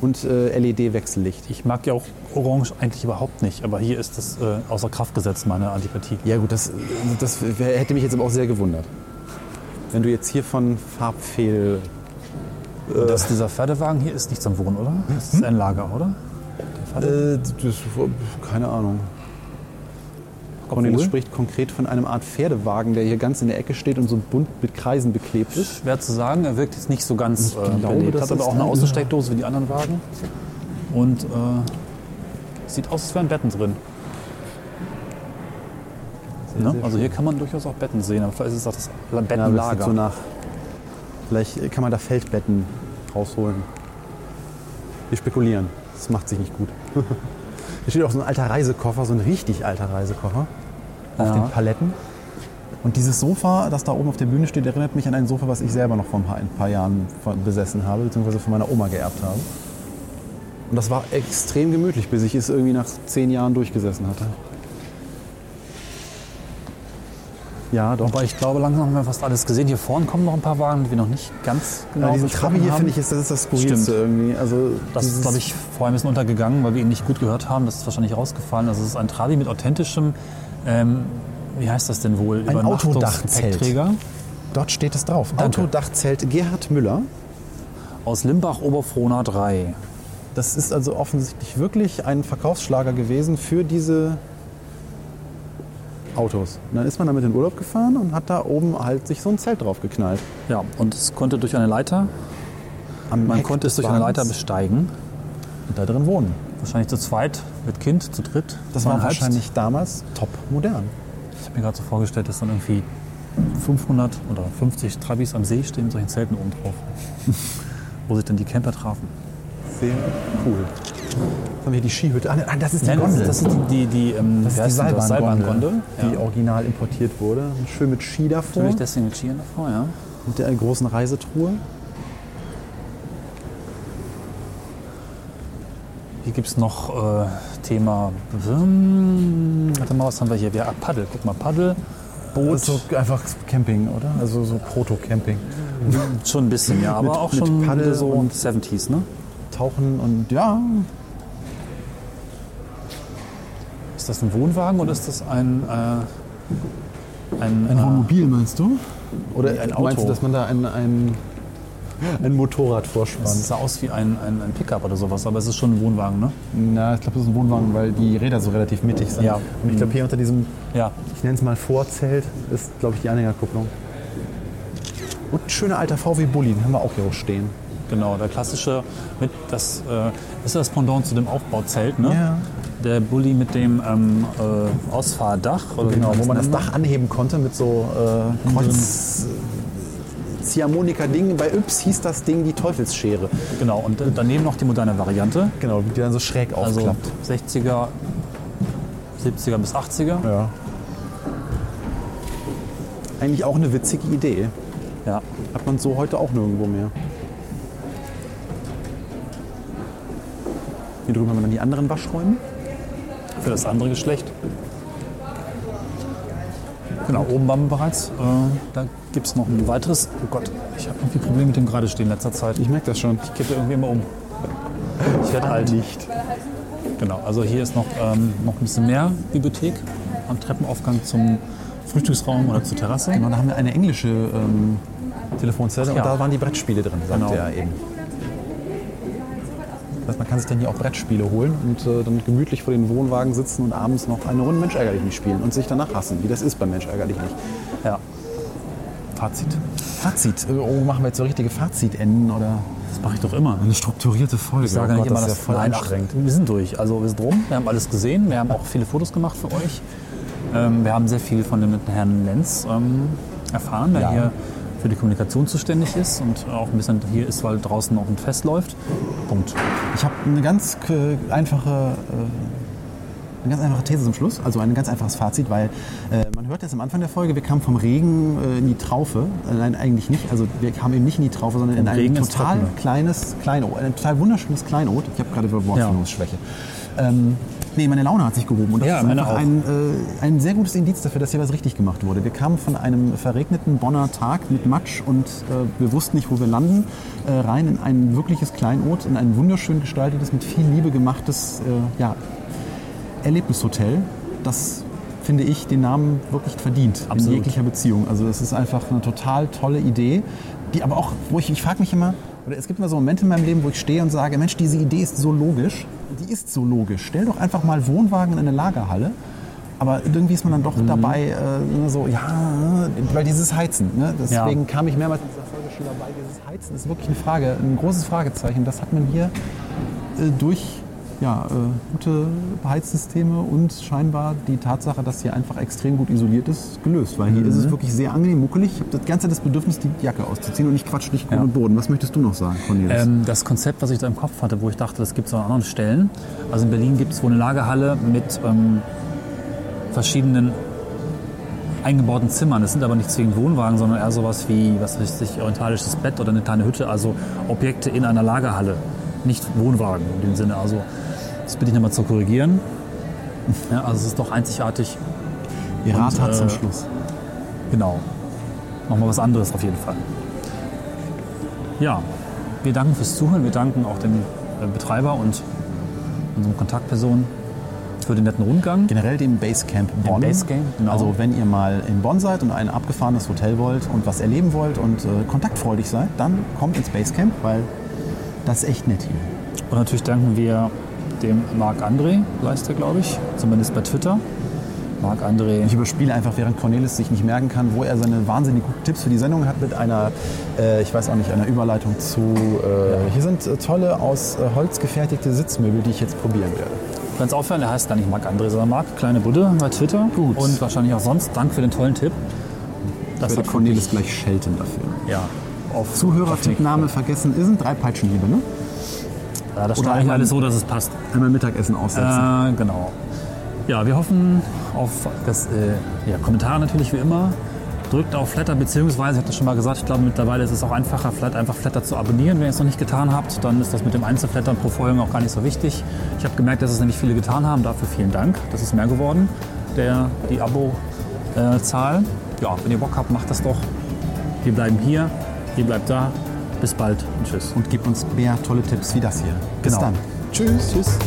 Und äh, LED-Wechsellicht. Ich mag ja auch Orange eigentlich überhaupt nicht, aber hier ist das äh, außer Kraft gesetzt, meine Antipathie. Ja gut, das, das hätte mich jetzt aber auch sehr gewundert. Wenn du jetzt hier von Farbfehl... Das, dieser Pferdewagen hier ist nicht zum Wohnen, oder? Das ist ein Lager, oder? Äh, das, keine Ahnung. Cornelius spricht konkret von einem Art Pferdewagen, der hier ganz in der Ecke steht und so bunt mit Kreisen beklebt ist. Schwer zu sagen, er wirkt jetzt nicht so ganz Ich äh, glaube, belebt. das Hat aber auch eine ein- Außensteckdose wie die anderen Wagen. Und äh, sieht aus, als wären Betten drin. Ne? sehr Also hier kann man durchaus auch Betten sehen, aber vielleicht ist das das Ja, aber das Bettenlager. sieht so nach. Vielleicht kann man da Feldbetten rausholen. Wir spekulieren. Das macht sich nicht gut. Hier steht auch so ein alter Reisekoffer, so ein richtig alter Reisekoffer auf Ja. den Paletten. Und dieses Sofa, das da oben auf der Bühne steht, erinnert mich an ein Sofa, was ich selber noch vor ein paar, Jahren besessen habe, beziehungsweise von meiner Oma geerbt habe. Und das war extrem gemütlich, bis ich es irgendwie nach zehn Jahren durchgesessen hatte. Ja, doch. Aber ich glaube, langsam haben wir fast alles gesehen. Hier vorne kommen noch ein paar Wagen, die wir noch nicht ganz genau Ja, diesen Trabi hier finde ich, ist, das ist das Skurrilste Stimmt. irgendwie. Also Das ist, glaube ich, vorher ein bisschen untergegangen, weil wir ihn nicht gut gehört haben. Das ist wahrscheinlich rausgefallen. Also es ist ein Trabi mit authentischem, ähm, wie heißt das denn wohl? Ein Autodachzelt. Dort steht es drauf. Danke. Autodachzelt Gerhard Müller. aus Limbach-Oberfrohna 3. Das ist also offensichtlich wirklich ein Verkaufsschlager gewesen für diese Autos. Und dann ist man damit in Urlaub gefahren und hat da oben halt sich so ein Zelt drauf geknallt. Ja, und es konnte durch eine Leiter, Am man Heck konnte es durch eine Leiter besteigen. und da drin wohnen. Wahrscheinlich zu zweit, mit Kind, zu dritt. Das war wahrscheinlich damals top modern. Ich habe mir gerade so vorgestellt, dass dann irgendwie 500 oder 50 Trabis am See stehen mit solchen Zelten oben drauf. wo sich dann die Camper trafen. Sehr cool. Haben wir die Skihütte. Ah, nein, das ist die Nein, Gondel. das ist die, die, die, ähm, Das ist die? Seilbahngondel, Ja. die original importiert wurde. Schön mit Ski davor. Natürlich deswegen mit Skiern davor, ja. Mit der großen Reisetruhe. Hier gibt es noch äh, Thema. Warte mal, was haben wir hier? Wir, ah, Paddel, guck mal, Paddel, Boot. So einfach Camping, oder? Also so Proto-Camping. Schon ein bisschen, ja, aber Mit- auch mit schon Paddel so und- 70s, ne? Tauchen und ja, Ist das ein Wohnwagen oder ist das ein, äh, ein, ein äh, Wohnmobil meinst du? Oder ein meinst Auto. du, dass man da ein, ein, ein Motorrad Es vorspannt? sah aus wie ein, ein, ein Pickup oder sowas, aber es ist schon ein Wohnwagen, ne? Na, ich glaube, das ist ein Wohnwagen, weil die Räder so relativ mittig sind. Ja. Und ich glaube, hier unter diesem, Ja. ich nenne es mal Vorzelt, ist, glaube ich, die Anhängerkupplung. Und ein schöner alter VW Bulli, den haben wir auch hier stehen. Genau, der klassische, mit das äh, ist das Pendant zu dem Aufbauzelt, ne? Ja. Der Bulli mit dem ähm, äh, Ausfahrdach. Oder Genau, wo man das. Dach anheben konnte mit so äh, Kreuz... Ziehharmonika-Ding. Bei Yps hieß das Ding die Teufelsschere. Genau, und daneben noch die moderne Variante. Genau, die dann so schräg Also aufklappt. 60er, 70er bis 80er. Ja. Eigentlich auch eine witzige Idee. Ja. Hat man so heute auch nirgendwo mehr. Hier drüben haben wir dann die anderen Waschräume. Für das andere Geschlecht. Genau, oben waren wir bereits. Äh, da gibt es noch ein weiteres. Oh Gott, ich habe irgendwie Probleme mit dem gerade stehen in letzter Zeit. Ich merke das schon. Ich kippe irgendwie immer um. Ich werde alt. Nicht. Genau, also hier ist noch, ähm, noch ein bisschen mehr Bibliothek am Treppenaufgang zum Frühstücksraum oder zur Terrasse. Genau, da haben wir eine englische ähm, Telefonzelle ja. und da waren die Brettspiele drin, sagte Genau. er eben. Das heißt, man kann sich dann hier auch Brettspiele holen und äh, dann gemütlich vor den Wohnwagen sitzen und abends noch eine Runde Mensch ärgerlich nicht spielen und sich danach hassen, wie das ist beim Mensch ärgerlich nicht. Ja. Fazit. Fazit. Äh, Oh, machen wir jetzt so richtige Fazitenden oder Das mache ich doch immer. eine strukturierte Folge? Ich sage oh Gott, immer, das ist ja voll anstrengend. wir sind durch. Also wir sind rum, wir haben alles gesehen, wir haben auch viele Fotos gemacht für euch. Ähm, wir haben sehr viel von dem Herrn Lenz ähm, erfahren, der Ja. hier für die Kommunikation zuständig ist und auch ein bisschen hier ist, weil draußen auch ein Fest läuft. Punkt. Ich habe eine ganz äh, einfache, äh, eine ganz einfache These zum Schluss, also ein ganz einfaches Fazit, weil äh, man hört jetzt am Anfang der Folge, wir kamen vom Regen äh, in die Traufe. Äh, nein, eigentlich nicht. Also wir kamen eben nicht in die Traufe, sondern in Vom ein Regen total kleines Kleinod, ein total wunderschönes Kleinod. Ich habe gerade Wortfindungsschwäche. Ähm, Nee, meine Laune hat sich gehoben. Und das Ja, ist einfach ein, äh, ein sehr gutes Indiz dafür, dass hier was richtig gemacht wurde. Wir kamen von einem verregneten Bonner Tag mit Matsch und äh, wir wussten nicht, wo wir landen, äh, rein in ein wirkliches Kleinod, in ein wunderschön gestaltetes, mit viel Liebe gemachtes äh, ja, Erlebnishotel, das finde ich den Namen wirklich verdient Absolut. in jeglicher Beziehung. Also es ist einfach eine total tolle Idee, die aber auch, wo ich, ich frage mich immer, oder es gibt immer so Momente in meinem Leben, wo ich stehe und sage, Mensch, diese Idee ist so logisch, die ist so logisch. Stell doch einfach mal Wohnwagen in eine Lagerhalle. Aber irgendwie ist man dann doch Mhm. dabei, äh, so, ja, weil dieses Heizen. Ne? Deswegen Ja. kam ich mehrmals in dieser Folge schon dabei. Dieses Heizen ist wirklich eine Frage, ein großes Fragezeichen. Das hat man hier äh, durch ja, äh, gute Heizsysteme und scheinbar die Tatsache, dass hier einfach extrem gut isoliert ist, gelöst. Weil hier Mhm. ist es wirklich sehr angenehm, muckelig. Ich habe das ganze Zeit das Bedürfnis, die Jacke auszuziehen und ich quatsch nicht Ja. und Boden. Was möchtest du noch sagen, Cornelis? Ähm, das Konzept, was ich da im Kopf hatte, wo ich dachte, das gibt es an anderen Stellen. Also in Berlin gibt es wohl eine Lagerhalle mit ähm, verschiedenen eingebauten Zimmern. Das sind aber nicht zwingend Wohnwagen, sondern eher sowas wie, was weiß ich, orientalisches Bett oder eine kleine Hütte. Also Objekte in einer Lagerhalle, nicht Wohnwagen in dem Sinne. Also das bitte ich nochmal zu korrigieren. Ja, also es ist doch einzigartig. Ihr Rat hat zum äh, Schluss. Genau. Nochmal was anderes auf jeden Fall. Ja, wir danken fürs Zuhören. Wir danken auch dem äh, Betreiber und unseren Kontaktpersonen für den netten Rundgang. Generell dem Basecamp Bonn. Basecamp, genau. Also wenn ihr mal in Bonn seid und ein abgefahrenes Hotel wollt und was erleben wollt und äh, kontaktfreudig seid, dann kommt ins Basecamp, weil das ist echt nett hier. Und natürlich danken wir dem Marc André, heißt er, glaube ich, zumindest bei Twitter. Marc André. Ich überspiele einfach, während Cornelis sich nicht merken kann, wo er seine wahnsinnig guten Tipps für die Sendung hat, mit einer, äh, ich weiß auch nicht, einer Überleitung zu. Äh, Hier sind äh, tolle aus äh, Holz gefertigte Sitzmöbel, die ich jetzt probieren werde. Ganz aufhören, der heißt gar nicht Marc André, sondern Marc Kleine Budde bei Twitter. Gut. Und wahrscheinlich auch sonst. Danke für den tollen Tipp. Das Ich werde Cornelis gleich schelten dafür. Ja, auf Zuhörertippname vergessen ist ein drei Peitschenhiebe, ne? Ja, das Oder einmal- alles so, dass es passt. Einmal Mittagessen aussetzen. Äh, genau. Ja, wir hoffen auf das äh, ja, Kommentare natürlich wie immer. Drückt auf Flatter, beziehungsweise, ich habe das schon mal gesagt, ich glaube mittlerweile ist es auch einfacher, Flatter, einfach Flatter zu abonnieren. Wenn ihr es noch nicht getan habt, dann ist das mit dem Einzelflattern pro Folge auch gar nicht so wichtig. Ich habe gemerkt, dass es nämlich viele getan haben. Dafür vielen Dank. Das ist mehr geworden, der, die Abo-Zahl. ja, wenn ihr Bock habt, macht das doch. Wir bleiben hier, ihr bleibt da. Bis bald und tschüss. Und gib uns mehr tolle Tipps wie das hier. Bis Genau. dann. Tschüss. Tschüss.